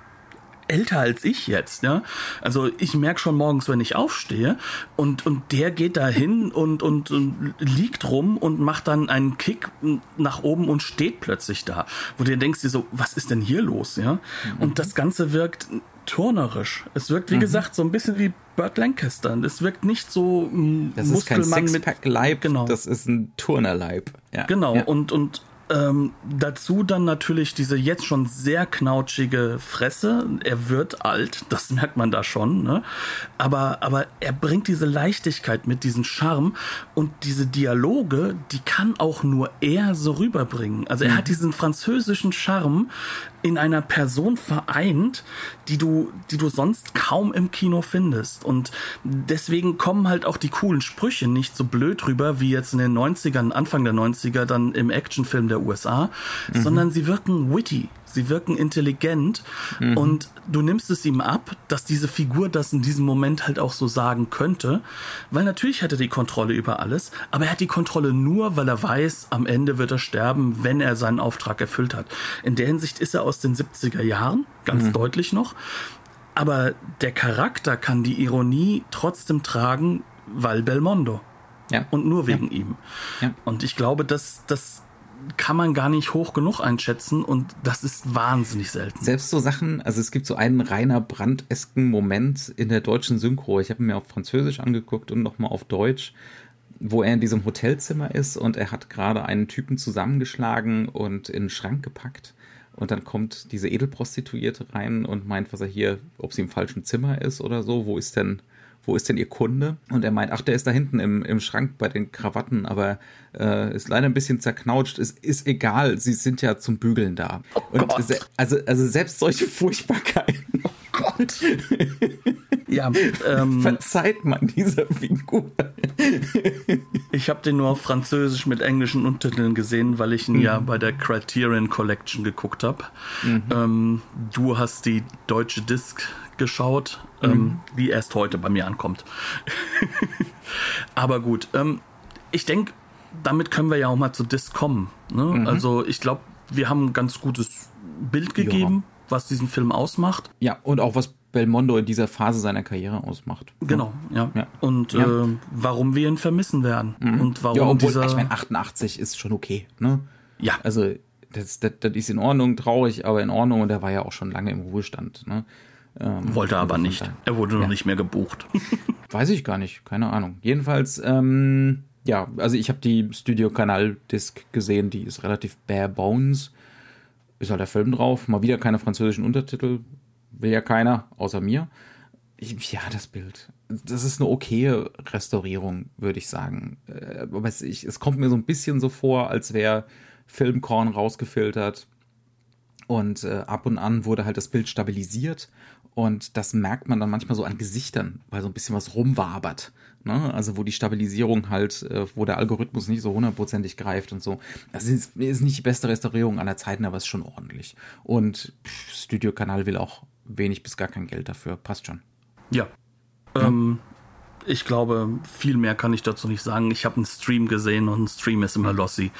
älter als ich jetzt, ja. Also ich merke schon morgens, wenn ich aufstehe und, und der geht da hin und, und, und liegt rum und macht dann einen Kick nach oben und steht plötzlich da. Wo du dir denkst dir so, was ist denn hier los, ja? Und das Ganze wirkt turnerisch. Es wirkt, wie gesagt, so ein bisschen wie Burt Lancaster. Es wirkt nicht so ein Das ist kein Muskelmann mit Sixpack-Leib, Genau. das ist ein Turnerleib. Ja. Genau, Ja. und, und ähm, dazu dann natürlich diese jetzt schon sehr knautschige Fresse. Er wird alt, das merkt man da schon, ne? Aber, aber er bringt diese Leichtigkeit mit, diesen Charme und diese Dialoge, die kann auch nur er so rüberbringen. Also er hat diesen französischen Charme in einer Person vereint, die du, die du sonst kaum im Kino findest. Und deswegen kommen halt auch die coolen Sprüche nicht so blöd rüber, wie jetzt in den 90ern, Anfang der 90er, dann im Actionfilm der USA, sondern sie wirken witty. Sie wirken intelligent und du nimmst es ihm ab, dass diese Figur das in diesem Moment halt auch so sagen könnte, weil natürlich hat er die Kontrolle über alles, aber er hat die Kontrolle nur, weil er weiß, am Ende wird er sterben, wenn er seinen Auftrag erfüllt hat. In der Hinsicht ist er aus den 70er Jahren, ganz deutlich noch, aber der Charakter kann die Ironie trotzdem tragen, weil Belmondo. Ja. Und nur wegen ihm. Ja. Und ich glaube, das, das kann man gar nicht hoch genug einschätzen und das ist wahnsinnig selten. Selbst so Sachen, also es gibt so einen reiner brandesken Moment in der deutschen Synchro. Ich habe mir auf Französisch angeguckt und nochmal auf Deutsch, wo er in diesem Hotelzimmer ist und er hat gerade einen Typen zusammengeschlagen und in den Schrank gepackt. Und dann kommt diese Edelprostituierte rein und meint, was er hier, ob sie im falschen Zimmer ist oder so. Wo ist denn, wo ist denn ihr Kunde? Und er meint, ach, der ist da hinten im, im Schrank bei den Krawatten, aber äh, ist leider ein bisschen zerknautscht. Es ist egal, sie sind ja zum Bügeln da. und Gott. se also, also selbst solche Furchtbarkeiten Gott. ja, ähm, verzeiht man dieser Figur. ich habe den nur auf Französisch mit englischen Untertiteln gesehen, weil ich ihn ja bei der Criterion Collection geguckt habe. Ähm, du hast die deutsche Disc geschaut, ähm, die erst heute bei mir ankommt. Aber gut, ähm, ich denke, damit können wir ja auch mal zu Disc kommen. Ne? Also ich glaube, wir haben ein ganz gutes Bild gegeben, was diesen Film ausmacht. Ja, und auch was Belmondo in dieser Phase seiner Karriere ausmacht. Genau, ja. Ja. Und Ja. Äh, warum wir ihn vermissen werden. Und warum Ja, obwohl, dieser. ich meine, 88 ist schon okay, ne? ja, Also, das, das, das ist in Ordnung, traurig, aber in Ordnung und er war ja auch schon lange im Ruhestand, ne? Ähm, wollte er aber nicht. Er wurde noch Ja. nicht mehr gebucht. Weiß ich gar nicht, keine Ahnung. Jedenfalls, ähm, ja, also ich habe die Studio Kanal Disc gesehen, die ist relativ bare bones. Ist halt der Film drauf, mal wieder keine französischen Untertitel, will ja keiner, außer mir. Ich, ja, das Bild. Das ist eine okaye Restaurierung, würde ich sagen. Äh, Aber es, ich, es kommt mir so ein bisschen so vor, als wäre Filmkorn rausgefiltert Und äh, ab und an wurde halt das Bild stabilisiert. Und das merkt man dann manchmal so an Gesichtern, weil so ein bisschen was rumwabert. Ne? Also wo die Stabilisierung halt, äh, wo der Algorithmus nicht so hundertprozentig greift und so. Das ist, ist nicht die beste Restaurierung aller Zeiten, aber es ist schon ordentlich. Und Studio Kanal will auch wenig bis gar kein Geld dafür. Passt schon. Ja. ja. Ähm, ich glaube, viel mehr kann ich dazu nicht sagen. Ich habe einen Stream gesehen und ein Stream ist immer lossy.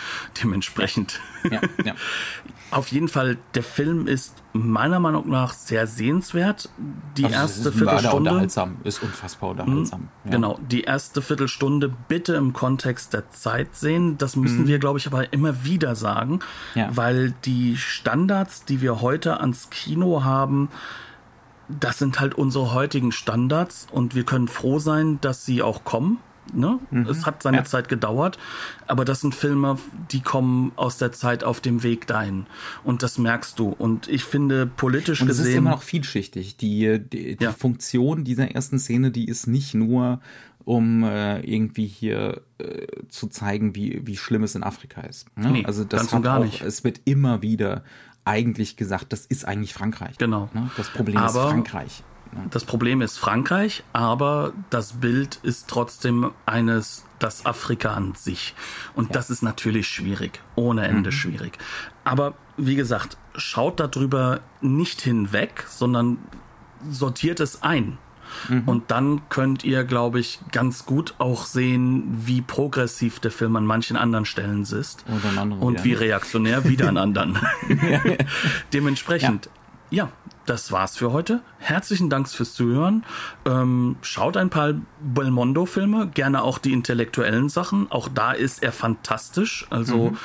Dementsprechend. Ja, ja. Auf jeden Fall, der Film ist meiner Meinung nach sehr sehenswert. Die also erste ist Viertelstunde. Unterhaltsam, ist unfassbar unterhaltsam. Mhm, ja. Genau, die erste Viertelstunde bitte im Kontext der Zeit sehen. Das müssen mhm. wir, glaube ich, aber immer wieder sagen, weil die Standards, die wir heute ans Kino haben, das sind halt unsere heutigen Standards und wir können froh sein, dass sie auch kommen. Ne? Mhm. Es hat seine ja. Zeit gedauert, aber das sind Filme, die kommen aus der Zeit auf dem Weg dahin. Und das merkst du. Und ich finde, politisch und gesehen. Es ist immer noch vielschichtig. Die, die, die ja. Funktion dieser ersten Szene, die ist nicht nur, um äh, irgendwie hier äh, zu zeigen, wie, wie schlimm es in Afrika ist. Ne? Nee, also das ganz gar auch, nicht. Es wird immer wieder eigentlich gesagt, das ist eigentlich Frankreich. Genau. Ne? Das Problem aber ist Frankreich. Ne? Das Problem ist Frankreich, aber das Bild ist trotzdem eines, das Afrika an sich. Und ja. das ist natürlich schwierig, ohne Ende mhm. schwierig. Aber wie gesagt, schaut darüber nicht hinweg, sondern sortiert es ein. Mhm. Und dann könnt ihr, glaube ich, ganz gut auch sehen, wie progressiv der Film an manchen anderen Stellen ist. Und wie reaktionär wieder an anderen. Dementsprechend, ja. ja, das war's für heute. Herzlichen Dank fürs Zuhören. Ähm, schaut ein paar Belmondo-Filme, gerne auch die intellektuellen Sachen. Auch da ist er fantastisch. Also mhm.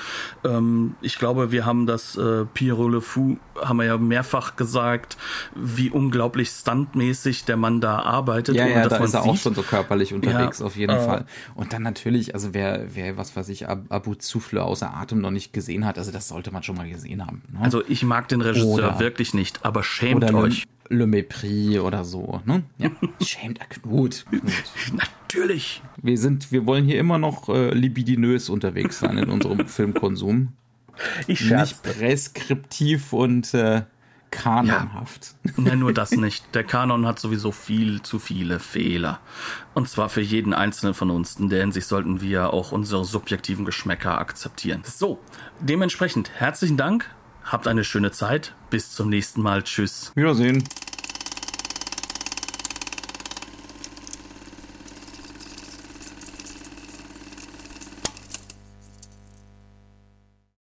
ähm, ich glaube, wir haben das äh, Pierrot Le Fou, haben wir ja mehrfach gesagt, wie unglaublich stuntmäßig der Mann da arbeitet. Ja, ja, da ist er sieht. auch schon so körperlich unterwegs, ja, auf jeden äh, Fall. Und dann natürlich, also wer, wer was weiß ich, Abu Zufle außer Atem noch nicht gesehen hat, also das sollte man schon mal gesehen haben. Ne? Also ich mag den Regisseur Oder wirklich nicht, aber schämt Schämt euch. Le, Le Mépris oder so, ne? Ja. Schämt er Knut. Natürlich. Wir sind, wir wollen hier immer noch äh, libidinös unterwegs sein in unserem Filmkonsum. Ich scherz. Nicht preskriptiv und äh, kanonhaft. Ja. Nein, nur das nicht. Der Kanon hat sowieso viel zu viele Fehler. Und zwar für jeden einzelnen von uns. In der Hinsicht sollten wir auch unsere subjektiven Geschmäcker akzeptieren. So, dementsprechend herzlichen Dank Habt eine schöne Zeit. Bis zum nächsten Mal. Tschüss. Wiedersehen.